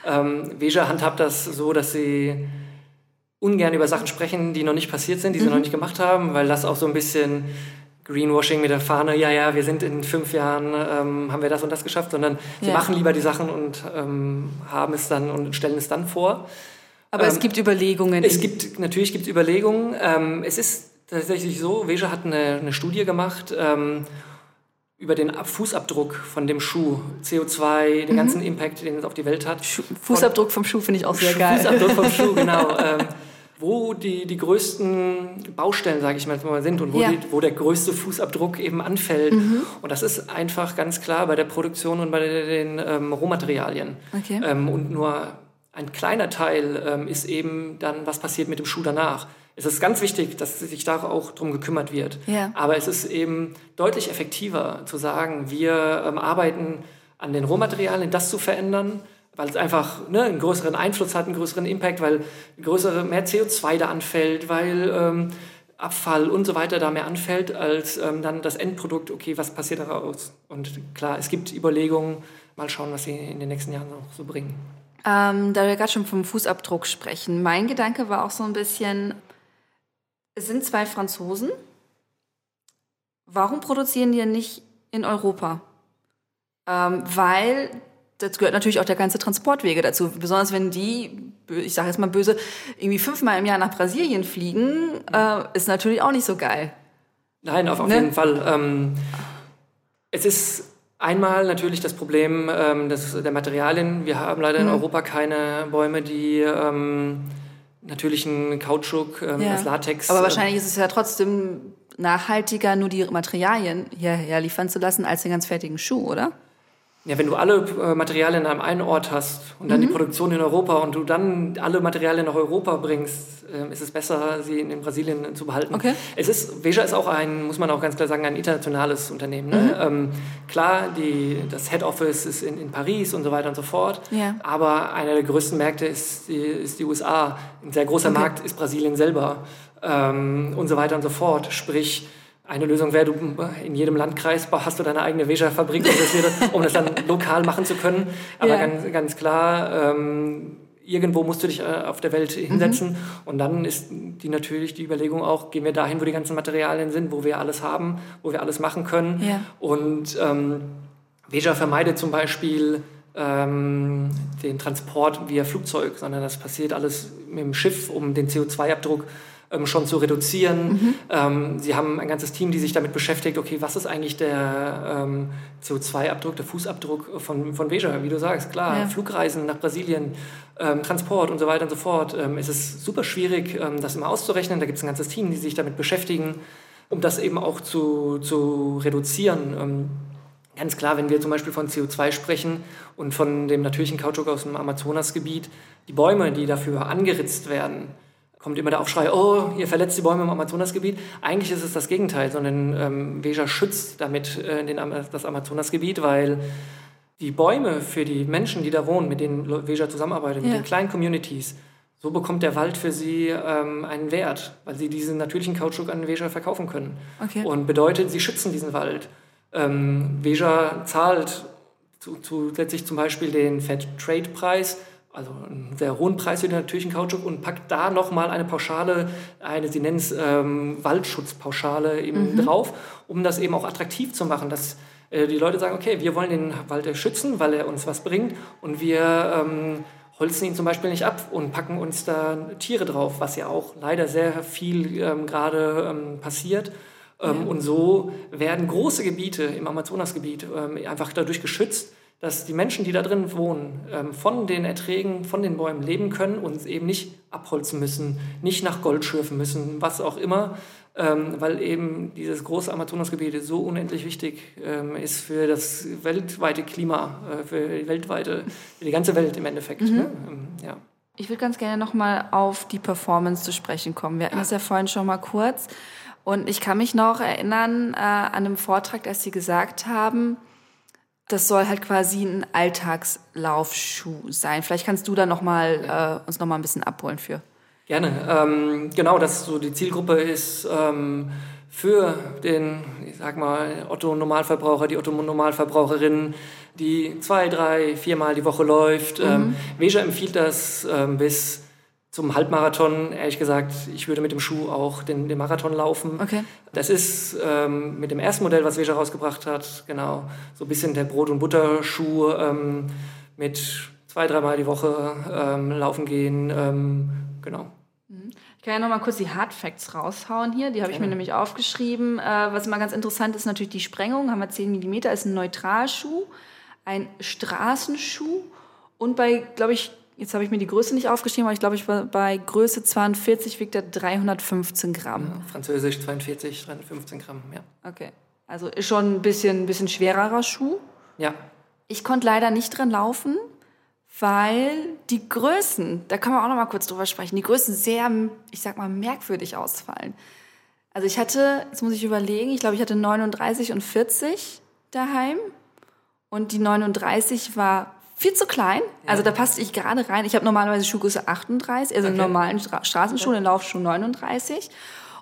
Ähm, Veja handhabt das so, dass sie ungern über Sachen sprechen, die noch nicht passiert sind, die sie noch nicht gemacht haben, weil das auch so ein bisschen Greenwashing mit der Fahne, ja, ja, wir sind in fünf Jahren, ähm, haben wir das und das geschafft, sondern sie Ja. machen lieber die Sachen und ähm, haben es dann und stellen es dann vor. Aber es Ähm, gibt Überlegungen. Es gibt, natürlich gibt es Überlegungen. Ähm, es ist tatsächlich so, Veja hat eine, eine Studie gemacht ähm, über den Ab- Fußabdruck von dem Schuh, CO2, den ganzen Impact, den es auf die Welt hat. Fußabdruck vom Schuh finde ich auch sehr geil. Fußabdruck vom Schuh, genau. ähm, wo die, die größten Baustellen, sage ich mal, sind und wo, Ja. die, wo der größte Fußabdruck eben anfällt. Und das ist einfach ganz klar bei der Produktion und bei den ähm, Rohmaterialien. Okay. Ähm, und nur ein kleiner Teil ähm, ist eben dann, was passiert mit dem Schuh danach. Es ist ganz wichtig, dass sich da auch drum gekümmert wird. Ja. Aber es ist eben deutlich effektiver zu sagen, wir ähm, arbeiten an den Rohmaterialien, das zu verändern, weil es einfach ne, einen größeren Einfluss hat, einen größeren Impact, weil größere, mehr CO2 da anfällt, weil ähm, Abfall und so weiter da mehr anfällt, als ähm, dann das Endprodukt, okay, was passiert daraus? Und klar, es gibt Überlegungen, mal schauen, was sie in den nächsten Jahren noch so bringen. Ähm, da wir gerade schon vom Fußabdruck sprechen, mein Gedanke war auch so ein bisschen, es sind zwei Franzosen, warum produzieren die nicht in Europa? Ähm, weil das gehört natürlich auch der ganze Transportwege dazu. Besonders wenn die, ich sage jetzt mal böse, irgendwie fünfmal im Jahr nach Brasilien fliegen, äh, ist natürlich auch nicht so geil. Nein, auf, auf Ne? jeden Fall. Ähm, es ist einmal natürlich das Problem ähm, des, der Materialien. Wir haben leider in Mhm. Europa keine Bäume, die ähm, natürlichen Kautschuk, ähm, das Latex. Aber äh, wahrscheinlich ist es ja trotzdem nachhaltiger, nur die Materialien hierher liefern zu lassen, als den ganz fertigen Schuh, oder? Ja, wenn du alle äh, Materialien an einem Ort hast und dann Mhm. die Produktion in Europa und du dann alle Materialien nach Europa bringst, äh, ist es besser, sie in, Brasilien zu behalten. Okay. Es ist, Veja ist auch ein, muss man auch ganz klar sagen, ein internationales Unternehmen. Mhm. Ne? Ähm, klar, die, das Head Office ist in, in Paris und so weiter und so fort. Ja. Aber einer der größten Märkte ist die, ist die USA. Ein sehr großer Okay. Markt ist Brasilien selber ähm, und so weiter und so fort. Sprich, eine Lösung wäre, du in jedem Landkreis hast du deine eigene Veja-Fabrik, um das, dann lokal machen zu können. Aber Ja. ganz, ganz klar, ähm, irgendwo musst du dich äh, auf der Welt hinsetzen. Und dann ist die natürlich die Überlegung auch, gehen wir dahin, wo die ganzen Materialien sind, wo wir alles haben, wo wir alles machen können. Ja. Und ähm, Veja vermeidet zum Beispiel ähm, den Transport via Flugzeug, sondern das passiert alles mit dem Schiff, um den CO2-Abdruck ähm, schon zu reduzieren. Ähm, sie haben ein ganzes Team, die sich damit beschäftigt, okay, was ist eigentlich der ähm, CO2-Abdruck, der Fußabdruck von, von Veja, wie du sagst, klar, Ja. Flugreisen nach Brasilien, ähm, Transport und so weiter und so fort. Ähm, es ist super schwierig, ähm, das immer auszurechnen. Da gibt es ein ganzes Team, die sich damit beschäftigen, um das eben auch zu, zu reduzieren. Ähm, Ganz klar, wenn wir zum Beispiel von CO2 sprechen und von dem natürlichen Kautschuk aus dem Amazonasgebiet, die Bäume, die dafür angeritzt werden, kommt immer der Aufschrei, oh, ihr verletzt die Bäume im Amazonasgebiet. Eigentlich ist es das Gegenteil, sondern ähm, Veja schützt damit äh, den, das Amazonasgebiet, weil die Bäume für die Menschen, die da wohnen, mit denen Veja zusammenarbeitet, mit Ja. den kleinen Communities, so bekommt der Wald für sie ähm, einen Wert, weil sie diesen natürlichen Kautschuk an Veja verkaufen können. Okay. Und bedeutet, sie schützen diesen Wald. Ähm, Veja zahlt zu, zusätzlich zum Beispiel den Fair-Trade-Preis, also einen sehr hohen Preis für den natürlichen Kautschuk und packt da nochmal eine Pauschale, eine, sie nennen es ähm, Waldschutzpauschale eben drauf, um das eben auch attraktiv zu machen, dass äh, die Leute sagen, okay, wir wollen den Wald schützen, weil er uns was bringt und wir ähm, holzen ihn zum Beispiel nicht ab und packen uns da Tiere drauf, was ja auch leider sehr viel ähm, gerade ähm, passiert. Ähm, Und so werden große Gebiete im Amazonasgebiet ähm, einfach dadurch geschützt, dass die Menschen, die da drin wohnen, ähm, von den Erträgen, von den Bäumen leben können und eben nicht abholzen müssen, nicht nach Gold schürfen müssen, was auch immer, ähm, weil eben dieses große Amazonasgebiet so unendlich wichtig ähm, ist für das weltweite Klima, äh, für die weltweite, für die ganze Welt im Endeffekt. Ne? Ähm, ja. Ich würde ganz gerne nochmal auf die Performance zu sprechen kommen. Wir hatten das ja vorhin schon mal kurz. Und ich kann mich noch erinnern äh, an einem Vortrag, dass Sie gesagt haben, das soll halt quasi ein Alltagslaufschuh sein. Vielleicht kannst du da noch mal, äh, uns noch mal ein bisschen abholen für. Gerne. Ähm, genau, dass so die Zielgruppe ist ähm, für den, ich sag mal, Otto-Normalverbraucher, die Otto-Normalverbraucherin, die zwei, drei, viermal die Woche läuft. Ähm, Veja empfiehlt das ähm, bis zum Halbmarathon. Ehrlich gesagt, ich würde mit dem Schuh auch den, den Marathon laufen. Okay. Das ist ähm, mit dem ersten Modell, was Veja rausgebracht hat, genau, so ein bisschen der Brot- und Butterschuh ähm, mit zwei, dreimal die Woche ähm, laufen gehen. Ähm, genau. Ich kann ja noch mal kurz die Hard Facts raushauen hier. Die habe ich mir nämlich aufgeschrieben. Äh, was mal ganz interessant ist, natürlich die Sprengung. Haben wir 10 mm, ist ein Neutralschuh, ein Straßenschuh und bei, glaube ich, jetzt habe ich mir die Größe nicht aufgeschrieben, aber ich glaube, ich war bei Größe 42 wiegt er 315 Gramm. Französisch 42, 315 Gramm, ja. Okay. Also ist schon ein bisschen, bisschen schwererer Schuh. Ja, Ich konnte leider nicht drin laufen, weil die Größen, da können wir auch noch mal kurz drüber sprechen, die Größen sehr, ich sag mal, merkwürdig ausfallen. Also ich hatte, jetzt muss ich überlegen, ich glaube, ich hatte 39 und 40 daheim und die 39 war viel zu klein. Also da passte ich gerade rein. Ich habe normalerweise Schuhgröße 38, also okay. in normalen Stra Straßenschuhen, in Laufschuh 39.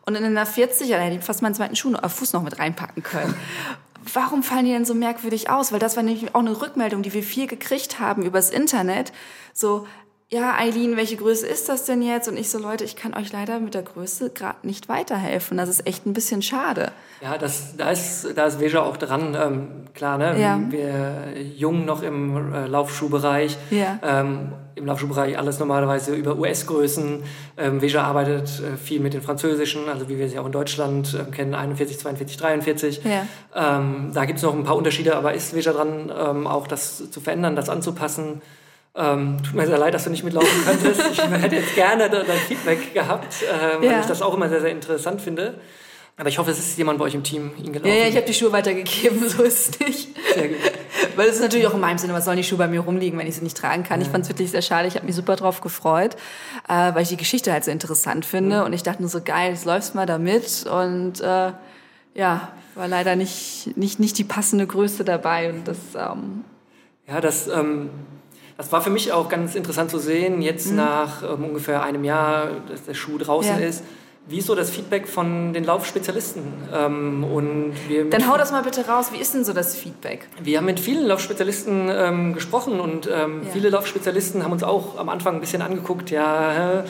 Und in einer 40, da hätte ich fast meinen zweiten Schuh, äh, Fuß noch mit reinpacken können. Warum fallen die denn so merkwürdig aus? Weil das war nämlich auch eine Rückmeldung, die wir viel gekriegt haben übers Internet. So, ja, Eileen, welche Größe ist das denn jetzt? Und ich so, Leute, ich kann euch leider mit der Größe gerade nicht weiterhelfen. Das ist echt ein bisschen schade. Ja, das, da ist, da ist Veja auch dran. Ähm, klar, ne? Ja. Wir jung noch im äh, Laufschuhbereich. Ja. Ähm, Im Laufschuhbereich alles normalerweise über US-Größen. Ähm, Veja arbeitet äh, viel mit den französischen, also wie wir sie auch in Deutschland äh, kennen, 41, 42, 43. Ja. Ähm, da gibt es noch ein paar Unterschiede, aber ist Veja dran, ähm, auch das zu verändern, das anzupassen? Ähm, tut mir sehr leid, dass du nicht mitlaufen könntest. Ich hätte jetzt gerne dein Feedback gehabt, ja. weil ich das auch immer sehr, sehr interessant finde. Aber ich hoffe, es ist jemand bei euch im Team ihn gelaufen. Ja, ja ich habe die Schuhe weitergegeben, so ist es nicht. Sehr gut. weil es ist natürlich auch in meinem Sinne, was sollen die Schuhe bei mir rumliegen, wenn ich sie nicht tragen kann. Ja. Ich fand es wirklich sehr schade, ich habe mich super drauf gefreut, äh, weil ich die Geschichte halt so interessant finde. Mhm. Und ich dachte nur so, geil, jetzt läufst mal damit. Und äh, ja, war leider nicht, nicht, nicht die passende Größe dabei. Und das, ähm, ja, das... Ähm das war für mich auch ganz interessant zu sehen, jetzt mhm. nach ähm, ungefähr einem Jahr, dass der Schuh draußen ja. ist. Wie ist so das Feedback von den Laufspezialisten? Ähm, und wir Dann hau das mal bitte raus. Wie ist denn so das Feedback? Wir haben mit vielen Laufspezialisten ähm, gesprochen und ähm, ja. viele Laufspezialisten haben uns auch am Anfang ein bisschen angeguckt, ja,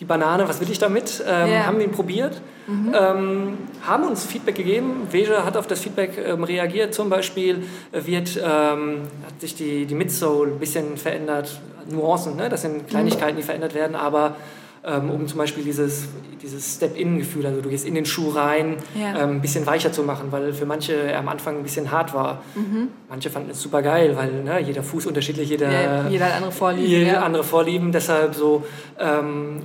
die Banane, was will ich damit? Ähm, yeah. Haben ihn probiert, mhm. ähm, haben uns Feedback gegeben. Veja hat auf das Feedback ähm, reagiert. Zum Beispiel wird, ähm, hat sich die, die Midsole ein bisschen verändert. Nuancen, ne? das sind Kleinigkeiten, die verändert werden, aber ähm, um zum Beispiel dieses, dieses Step-In-Gefühl, also du gehst in den Schuh rein, ja. ähm, ein bisschen weicher zu machen, weil für manche er am Anfang ein bisschen hart war. Mhm. Manche fanden es super geil, weil ne, jeder Fuß unterschiedlich, jeder, ja, jeder hat andere Vorlieben. Jeder ja. andere Vorlieben, deshalb so ähm,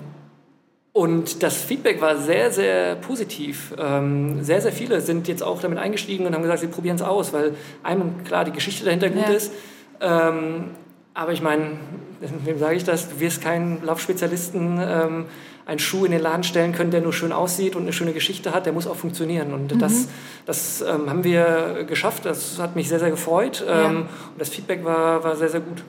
und das Feedback war sehr, sehr positiv. Ähm, sehr, sehr viele sind jetzt auch damit eingestiegen und haben gesagt, sie probieren es aus, weil einem klar die Geschichte dahinter gut ja. ist. Ähm, aber ich meine, wem sage ich das? Du wirst keinen Laufspezialisten ähm, einen Schuh in den Laden stellen können, der nur schön aussieht und eine schöne Geschichte hat. Der muss auch funktionieren. Und mhm. das, das ähm, haben wir geschafft. Das hat mich sehr, sehr gefreut. Ja. Und das Feedback war, war sehr, sehr gut.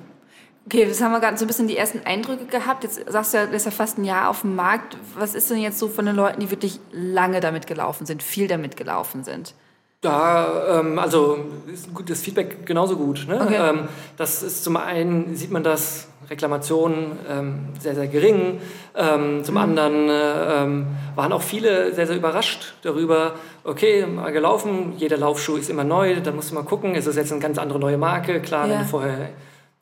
Okay, jetzt haben wir gerade so ein bisschen die ersten Eindrücke gehabt. Jetzt sagst du ja, du bist ja fast ein Jahr auf dem Markt. Was ist denn jetzt so von den Leuten, die wirklich lange damit gelaufen sind, viel damit gelaufen sind? Da, ähm, also ist das Feedback genauso gut. Ne? Okay. Ähm, das ist zum einen, sieht man das, Reklamationen ähm, sehr, sehr gering. Ähm, zum mhm. anderen äh, ähm, waren auch viele sehr, sehr überrascht darüber, okay, mal gelaufen, jeder Laufschuh ist immer neu, dann musst du mal gucken, ist das jetzt eine ganz andere neue Marke? Klar, ja. wenn du vorher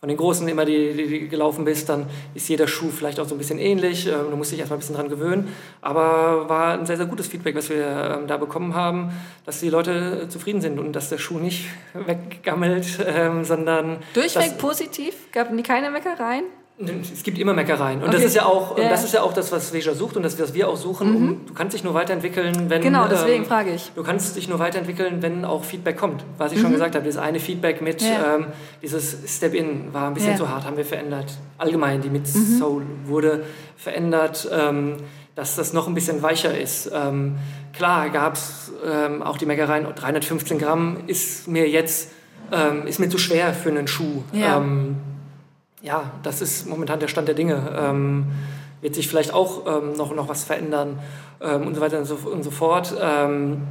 von den Großen immer, die, die, die, gelaufen bist, dann ist jeder Schuh vielleicht auch so ein bisschen ähnlich. Ähm, du musst dich erstmal ein bisschen dran gewöhnen. Aber war ein sehr, sehr gutes Feedback, was wir ähm, da bekommen haben, dass die Leute zufrieden sind und dass der Schuh nicht weggammelt, ähm, sondern... Durchweg positiv? Gab keine Meckereien? Es gibt immer Meckereien. Und okay. das ist ja auch, ja. das ist ja auch das, was Veja sucht und das, was wir auch suchen. Mhm. Um, du kannst dich nur weiterentwickeln, wenn. Genau, deswegen ähm, frage ich. Du kannst dich nur weiterentwickeln, wenn auch Feedback kommt. Was ich mhm. schon gesagt habe, das eine Feedback mit ja. ähm, dieses Step-In war ein bisschen ja. zu hart, haben wir verändert. Allgemein, die mit mhm. Soul wurde verändert, ähm, dass das noch ein bisschen weicher ist. Ähm, klar gab es ähm, auch die Meckereien, 315 Gramm ist mir jetzt ähm, ist mir zu schwer für einen Schuh. Ja ja, das ist momentan der Stand der Dinge. Ähm, wird sich vielleicht auch ähm, noch, noch was verändern ähm, und so weiter und so, und so fort. Ähm,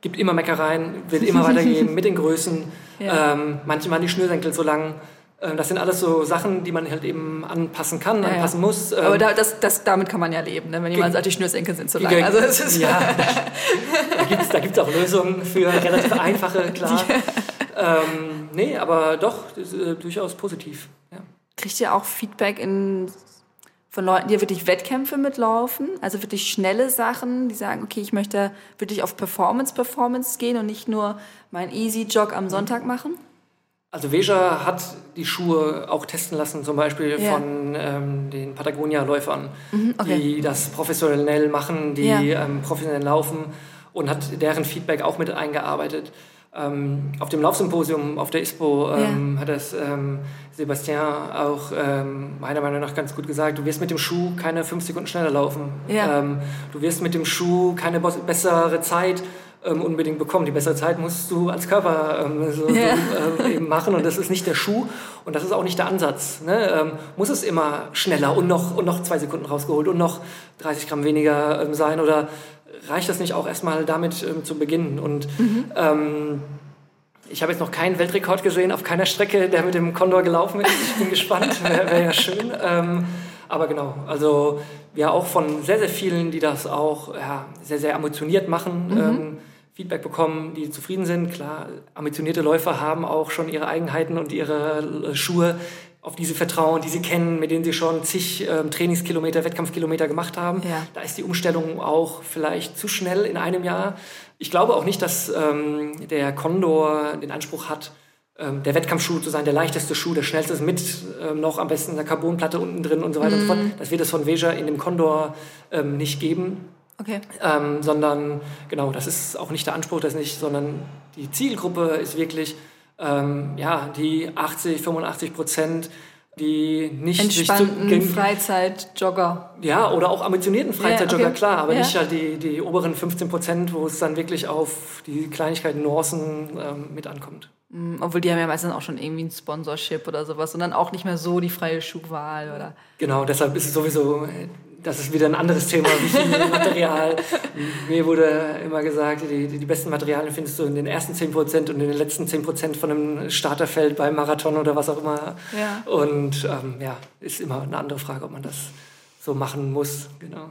gibt immer Meckereien, wird immer weitergehen mit den Größen. Ja. Ähm, manche machen die Schnürsenkel so lang. Ähm, das sind alles so Sachen, die man halt eben anpassen kann, ja, anpassen ja. muss. Aber da, das, das, damit kann man ja leben, ne? wenn jemand sagt, die Schnürsenkel sind zu lang. Also, das ist ja, da gibt es auch Lösungen für relativ einfache, klar. Ähm, nee, aber doch, äh, durchaus positiv. Ja. Kriegt ihr auch Feedback in, von Leuten, die wirklich Wettkämpfe mitlaufen? Also wirklich schnelle Sachen, die sagen, okay, ich möchte wirklich auf Performance, Performance gehen und nicht nur meinen Easy Jog am Sonntag machen? Also Veja hat die Schuhe auch testen lassen, zum Beispiel ja. von ähm, den Patagonia-Läufern, mhm, okay. die das professionell machen, die ja. ähm, professionell laufen und hat deren Feedback auch mit eingearbeitet. Ähm, auf dem Laufsymposium auf der ISPO ähm, ja. hat das ähm, Sebastian auch ähm, meiner Meinung nach ganz gut gesagt. Du wirst mit dem Schuh keine fünf Sekunden schneller laufen. Ja. Ähm, du wirst mit dem Schuh keine bessere Zeit ähm, unbedingt bekommen. Die bessere Zeit musst du als Körper so, ja. so, eben machen und das ist nicht der Schuh und das ist auch nicht der Ansatz. Ne? muss es immer schneller und noch, und noch zwei Sekunden rausgeholt und noch 30 Gramm weniger sein oder reicht das nicht auch erstmal damit ähm, zu beginnen? Und mhm. ähm, ich habe jetzt noch keinen Weltrekord gesehen auf keiner Strecke, der mit dem Condor gelaufen ist. Ich bin gespannt, wäre wär ja schön. Ähm, aber genau, also ja auch von sehr, sehr vielen, die das auch ja, sehr, sehr ambitioniert machen, mhm. ähm, Feedback bekommen, die zufrieden sind. Klar, ambitionierte Läufer haben auch schon ihre Eigenheiten und ihre äh, Schuhe, auf die sie vertrauen, die sie kennen, mit denen sie schon zig ähm, Trainingskilometer, Wettkampfkilometer gemacht haben. Ja. Da ist die Umstellung auch vielleicht zu schnell in einem Jahr. Ich glaube auch nicht, dass ähm, der Condor den Anspruch hat, ähm, der Wettkampfschuh zu sein, der leichteste Schuh, der schnellste mit ähm, noch am besten einer Carbonplatte unten drin und so weiter mm. und so fort. Mhm. Das wird es von Veja in dem Condor ähm, nicht geben. Okay. Ähm, sondern genau, das ist auch nicht der Anspruch, das nicht, sondern die Zielgruppe ist wirklich ähm, ja, die 80, 85 Prozent, die nicht entspannten sich zu, Freizeitjogger. Ja, oder auch ambitionierten Freizeitjogger, ja, okay. klar, aber ja. nicht halt die, die oberen 15 Prozent, wo es dann wirklich auf die Kleinigkeiten, Nuancen ähm, mit ankommt. Mhm, obwohl die haben ja meistens auch schon irgendwie ein Sponsorship oder sowas und dann auch nicht mehr so die freie Schuhwahl oder. Genau, deshalb ist es sowieso das ist wieder ein anderes Thema, wie viel Material. Mir wurde immer gesagt, die, die besten Materialien findest du in den ersten 10% und in den letzten 10% von einem Starterfeld beim Marathon oder was auch immer. Ja. Und ähm, ja, ist immer eine andere Frage, ob man das so machen muss. Genau.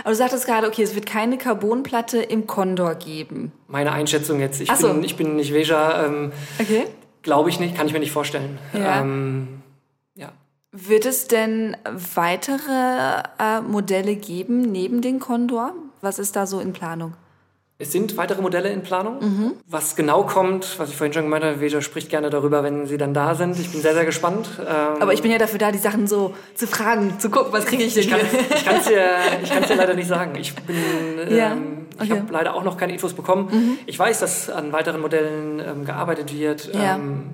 Aber du sagtest gerade, okay, es wird keine Carbonplatte im Condor geben. Meine Einschätzung jetzt. Ich, so. bin, ich bin nicht Veja. Ähm, okay. Glaube ich nicht, kann ich mir nicht vorstellen. Ja. Ähm, wird es denn weitere äh, Modelle geben neben den Condor? Was ist da so in Planung? Es sind weitere Modelle in Planung. Mhm. Was genau kommt, was ich vorhin schon gemeint habe, Veja spricht gerne darüber, wenn sie dann da sind. Ich bin sehr, sehr gespannt. Ähm Aber ich bin ja dafür da, die Sachen so zu fragen, zu gucken, was kriege ich denn ich kann, Ich kann es dir, dir leider nicht sagen. Ich bin, ja. ähm, ich okay. habe leider auch noch keine Infos bekommen. Mhm. Ich weiß, dass an weiteren Modellen ähm, gearbeitet wird. Ja. Ähm,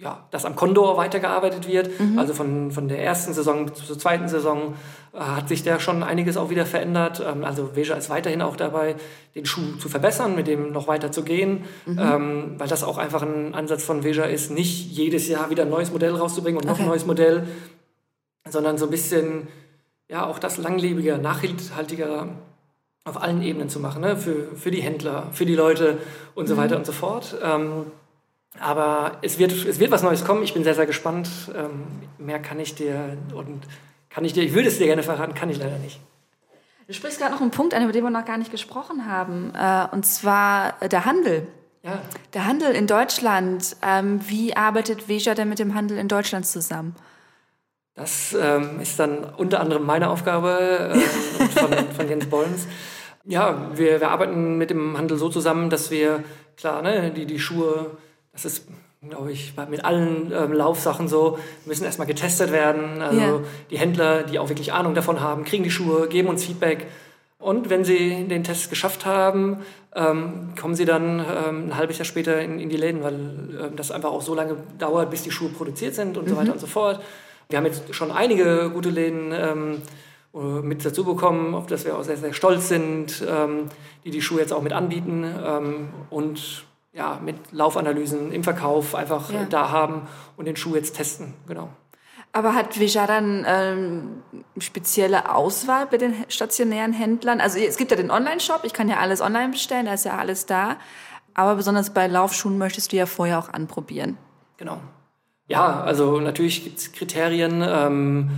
ja, dass am Condor weitergearbeitet wird. Mhm. Also von, von der ersten Saison zur zweiten Saison äh, hat sich da schon einiges auch wieder verändert. Ähm, also Veja ist weiterhin auch dabei, den Schuh zu verbessern, mit dem noch weiter zu gehen, mhm. ähm, weil das auch einfach ein Ansatz von Veja ist, nicht jedes Jahr wieder ein neues Modell rauszubringen und noch okay. ein neues Modell, sondern so ein bisschen, ja, auch das langlebiger, nachhaltiger auf allen Ebenen zu machen, ne? für, für die Händler, für die Leute und so mhm. weiter und so fort. Ähm, aber es wird, es wird was Neues kommen. Ich bin sehr, sehr gespannt. Ähm, mehr kann ich dir und kann ich dir, ich würde es dir gerne verraten, kann ich leider nicht. Du sprichst gerade noch einen Punkt an, über den wir noch gar nicht gesprochen haben, äh, und zwar der Handel. Ja. Der Handel in Deutschland. Ähm, wie arbeitet Veja denn mit dem Handel in Deutschland zusammen? Das ähm, ist dann unter anderem meine Aufgabe äh, von, von Jens Bollens. Ja, wir, wir arbeiten mit dem Handel so zusammen, dass wir, klar, ne, die, die Schuhe das ist, glaube ich, mit allen ähm, Laufsachen so, müssen erstmal getestet werden. Also yeah. die Händler, die auch wirklich Ahnung davon haben, kriegen die Schuhe, geben uns Feedback. Und wenn sie den Test geschafft haben, ähm, kommen sie dann ähm, ein halbes Jahr später in, in die Läden, weil ähm, das einfach auch so lange dauert, bis die Schuhe produziert sind und mhm. so weiter und so fort. Wir haben jetzt schon einige gute Läden ähm, äh, mit dazu bekommen, auf das wir auch sehr, sehr stolz sind, ähm, die die Schuhe jetzt auch mit anbieten. Ähm, und ja, mit Laufanalysen im Verkauf einfach ja. da haben und den Schuh jetzt testen. Genau. Aber hat Veja dann ähm, spezielle Auswahl bei den stationären Händlern? Also es gibt ja den Online-Shop, ich kann ja alles online bestellen, da ist ja alles da. Aber besonders bei Laufschuhen möchtest du ja vorher auch anprobieren. Genau. Ja, also natürlich gibt es Kriterien, ähm,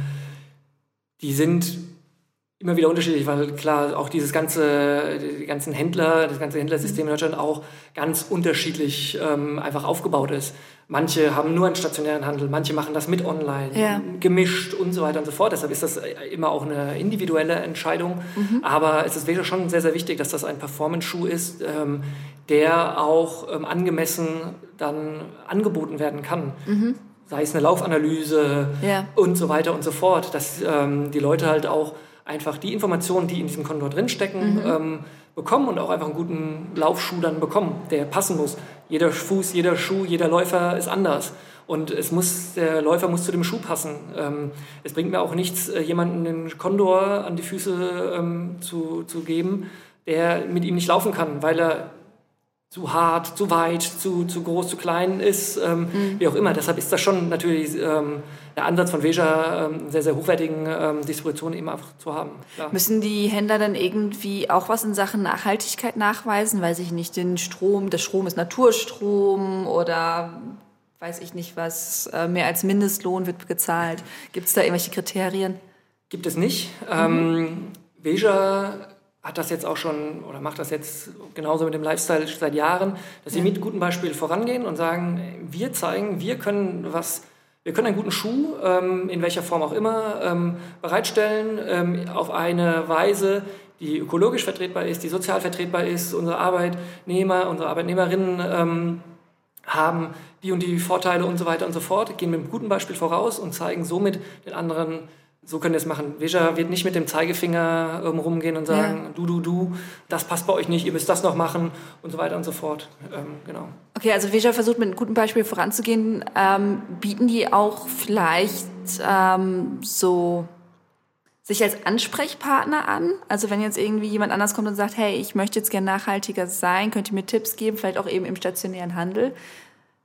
die sind immer wieder unterschiedlich, weil klar auch dieses ganze, die ganzen Händler, das ganze Händlersystem in Deutschland auch ganz unterschiedlich ähm, einfach aufgebaut ist. Manche haben nur einen stationären Handel, manche machen das mit online, ja. gemischt und so weiter und so fort. Deshalb ist das immer auch eine individuelle Entscheidung. Mhm. Aber es ist wirklich schon sehr, sehr wichtig, dass das ein Performance-Schuh ist, ähm, der auch ähm, angemessen dann angeboten werden kann. Mhm. Sei es eine Laufanalyse ja. und so weiter und so fort, dass ähm, die Leute halt auch einfach die Informationen, die in diesem Konto drinstecken, mhm. ähm, bekommen und auch einfach einen guten Laufschuh dann bekommen, der passen muss. Jeder Fuß, jeder Schuh, jeder Läufer ist anders. Und es muss, der Läufer muss zu dem Schuh passen. Ähm, es bringt mir auch nichts, äh, jemanden einen Kondor an die Füße ähm, zu, zu geben, der mit ihm nicht laufen kann, weil er zu hart, zu weit, zu, zu groß, zu klein ist, ähm, mhm. wie auch immer. Deshalb ist das schon natürlich ähm, der Ansatz von Veja, ähm, sehr, sehr hochwertigen ähm, Distributionen eben einfach zu haben. Klar. Müssen die Händler dann irgendwie auch was in Sachen Nachhaltigkeit nachweisen? Weiß ich nicht, den Strom, der Strom ist Naturstrom oder weiß ich nicht was, äh, mehr als Mindestlohn wird gezahlt. Gibt es da irgendwelche Kriterien? Gibt es nicht. Mhm. Veja hat das jetzt auch schon oder macht das jetzt genauso mit dem Lifestyle seit Jahren, dass sie mit gutem Beispiel vorangehen und sagen, wir zeigen, wir können was, wir können einen guten Schuh, ähm, in welcher Form auch immer, ähm, bereitstellen, ähm, auf eine Weise, die ökologisch vertretbar ist, die sozial vertretbar ist. Unsere Arbeitnehmer, unsere Arbeitnehmerinnen haben die und die Vorteile und so weiter und so fort, gehen mit einem guten Beispiel voraus und zeigen somit den anderen, so können wir es machen. Veja wird nicht mit dem Zeigefinger ähm, rumgehen und sagen, ja. du, du, du, das passt bei euch nicht, ihr müsst das noch machen und so weiter und so fort. Ähm, genau. Okay, also Veja versucht mit einem guten Beispiel voranzugehen. Ähm, bieten die auch vielleicht ähm, so sich als Ansprechpartner an? Also wenn jetzt irgendwie jemand anders kommt und sagt, hey, ich möchte jetzt gerne nachhaltiger sein, könnt ihr mir Tipps geben, vielleicht auch eben im stationären Handel?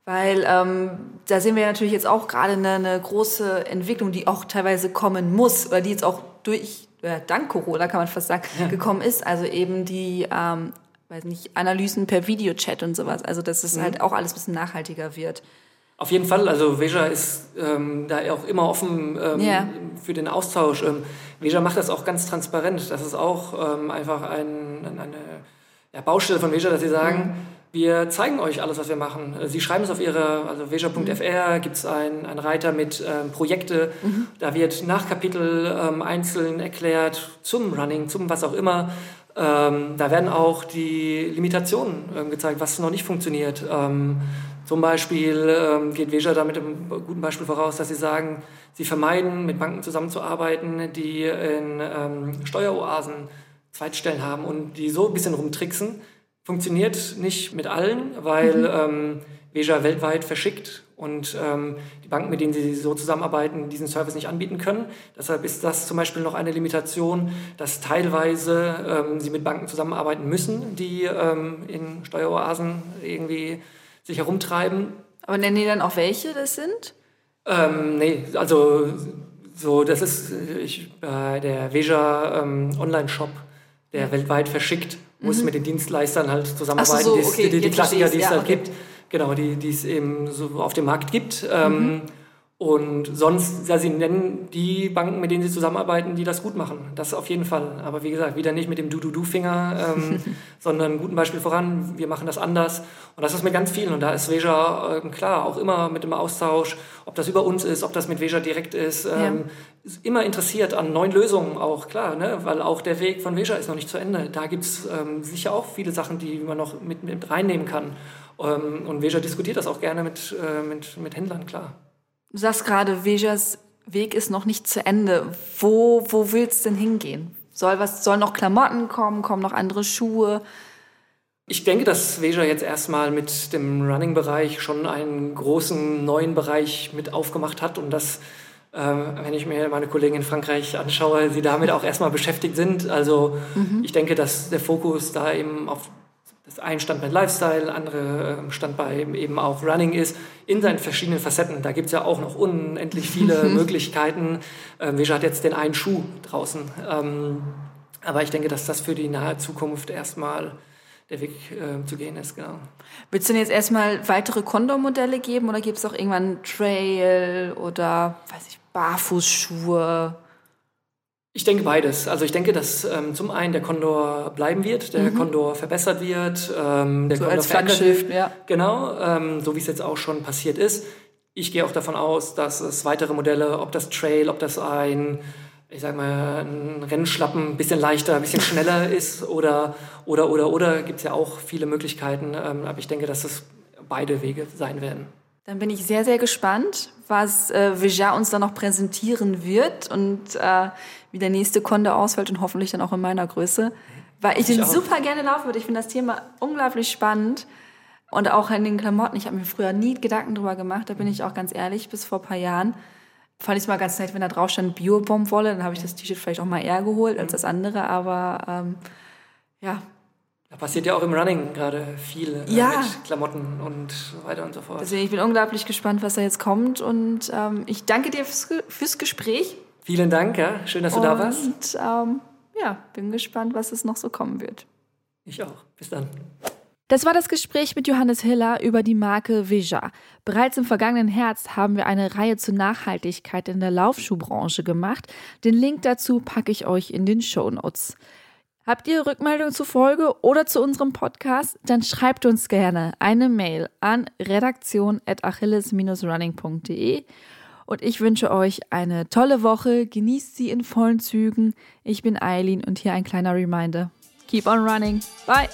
Weil ähm, da sehen wir natürlich jetzt auch gerade eine, eine große Entwicklung, die auch teilweise kommen muss oder die jetzt auch durch, äh, dank Corona kann man fast sagen, ja. gekommen ist. Also eben die ähm, weiß nicht, Analysen per Videochat und sowas. Also dass es mhm. halt auch alles ein bisschen nachhaltiger wird. Auf jeden Fall, also Veja ist ähm, da auch immer offen ähm, yeah. für den Austausch. Ähm, Veja macht das auch ganz transparent. Das ist auch ähm, einfach ein, eine ja, Baustelle von Veja, dass sie sagen, mhm wir zeigen euch alles, was wir machen. Sie schreiben es auf ihre, also veja.fr gibt es einen Reiter mit ähm, Projekte. Mhm. Da wird nach Kapitel ähm, einzeln erklärt zum Running, zum was auch immer. Ähm, da werden auch die Limitationen ähm, gezeigt, was noch nicht funktioniert. Ähm, zum Beispiel ähm, geht Veja da mit einem guten Beispiel voraus, dass sie sagen, sie vermeiden, mit Banken zusammenzuarbeiten, die in Steueroasen Zweitstellen haben und die so ein bisschen rumtricksen Funktioniert nicht mit allen, weil mhm. ähm, Veja weltweit verschickt und ähm, die Banken, mit denen sie so zusammenarbeiten, diesen Service nicht anbieten können. Deshalb ist das zum Beispiel noch eine Limitation, dass teilweise ähm, sie mit Banken zusammenarbeiten müssen, die ähm, in Steueroasen irgendwie sich herumtreiben. Aber nennen die dann auch welche das sind? Ähm, nee, also so, das ist ich, äh, der Veja ähm, Online-Shop, der ja. weltweit verschickt muss mhm. mit den Dienstleistern halt zusammenarbeiten, so, okay, die, die, die Klassiker, die es ja, halt okay. gibt, genau, die, die es eben so auf dem Markt gibt. Ähm, mhm. Und sonst, ja, sie nennen die Banken, mit denen sie zusammenarbeiten, die das gut machen. Das auf jeden Fall. Aber wie gesagt, wieder nicht mit dem Du-Du-Du-Finger, ähm, sondern ein gutes Beispiel voran. Wir machen das anders. Und das ist mit ganz vielen. Und da ist Veja, äh, klar, auch immer mit dem Austausch, ob das über uns ist, ob das mit Veja direkt ist. Ähm, ja. Ist immer interessiert an neuen Lösungen auch, klar. Ne? Weil auch der Weg von Veja ist noch nicht zu Ende. Da gibt es ähm, sicher auch viele Sachen, die man noch mit, mit reinnehmen kann. Ähm, und Veja diskutiert das auch gerne mit, äh, mit, mit Händlern, klar. Du sagst gerade, Vejas Weg ist noch nicht zu Ende. Wo, wo willst du denn hingehen? Soll was, sollen noch Klamotten kommen? Kommen noch andere Schuhe? Ich denke, dass Veja jetzt erstmal mit dem Running-Bereich schon einen großen neuen Bereich mit aufgemacht hat und dass, äh, wenn ich mir meine Kollegen in Frankreich anschaue, sie damit auch erstmal beschäftigt sind. Also mhm. ich denke, dass der Fokus da eben auf das ein Standbein Lifestyle, andere ähm, Standbein eben auch Running ist, in seinen verschiedenen Facetten. Da gibt es ja auch noch unendlich viele Möglichkeiten. Ähm, Veja hat jetzt den einen Schuh draußen. Ähm, aber ich denke, dass das für die nahe Zukunft erstmal der Weg äh, zu gehen ist, genau. Willst du denn jetzt erstmal weitere Condor-Modelle geben oder gibt es auch irgendwann Trail oder, weiß ich, Barfußschuhe? Ich denke beides. Also ich denke, dass ähm, zum einen der Condor bleiben wird, der mhm. Condor verbessert wird, ähm, der so Condor Flaggschiff, ja. Genau, ähm, so wie es jetzt auch schon passiert ist. Ich gehe auch davon aus, dass es weitere Modelle, ob das Trail, ob das ein, ich sag mal, ein Rennschlappen ein bisschen leichter, ein bisschen schneller ist oder oder oder oder gibt es ja auch viele Möglichkeiten. Ähm, aber ich denke, dass es beide Wege sein werden. Dann bin ich sehr, sehr gespannt, was äh, Veja uns dann noch präsentieren wird und äh, wie der nächste Kunde ausfällt und hoffentlich dann auch in meiner Größe. weil ich, Ich den auch. super gerne laufen würde. Ich finde das Thema unglaublich spannend. Und auch in den Klamotten. Ich habe mir früher nie Gedanken drüber gemacht, da bin ich auch ganz ehrlich, bis vor ein paar Jahren. Fand ich es mal ganz nett, wenn da drauf stand Bio-Baumwolle, dann habe ich das T-Shirt vielleicht auch mal eher geholt als das andere, aber ähm, ja, Da passiert ja auch im Running gerade viel äh, Ja. mit Klamotten und so weiter und so fort. deswegen ich bin unglaublich gespannt, was da jetzt kommt und ähm, ich danke dir fürs, fürs Gespräch Vielen Dank, ja. Schön, dass du da warst. und ähm, ja, bin gespannt, was es noch so kommen wird. Ich auch. Bis dann. Das war das Gespräch mit Johannes Hiller über die Marke Veja. Bereits im vergangenen Herbst haben wir eine Reihe zur Nachhaltigkeit in der Laufschuhbranche gemacht. Den Link dazu packe ich euch in den Show Notes. Habt ihr Rückmeldungen zur Folge oder zu unserem Podcast? Dann schreibt uns gerne eine Mail an redaktion.achilles-running.de und ich wünsche euch eine tolle Woche. Genießt sie in vollen Zügen. Ich bin Eileen und hier ein kleiner Reminder. Keep on running. Bye!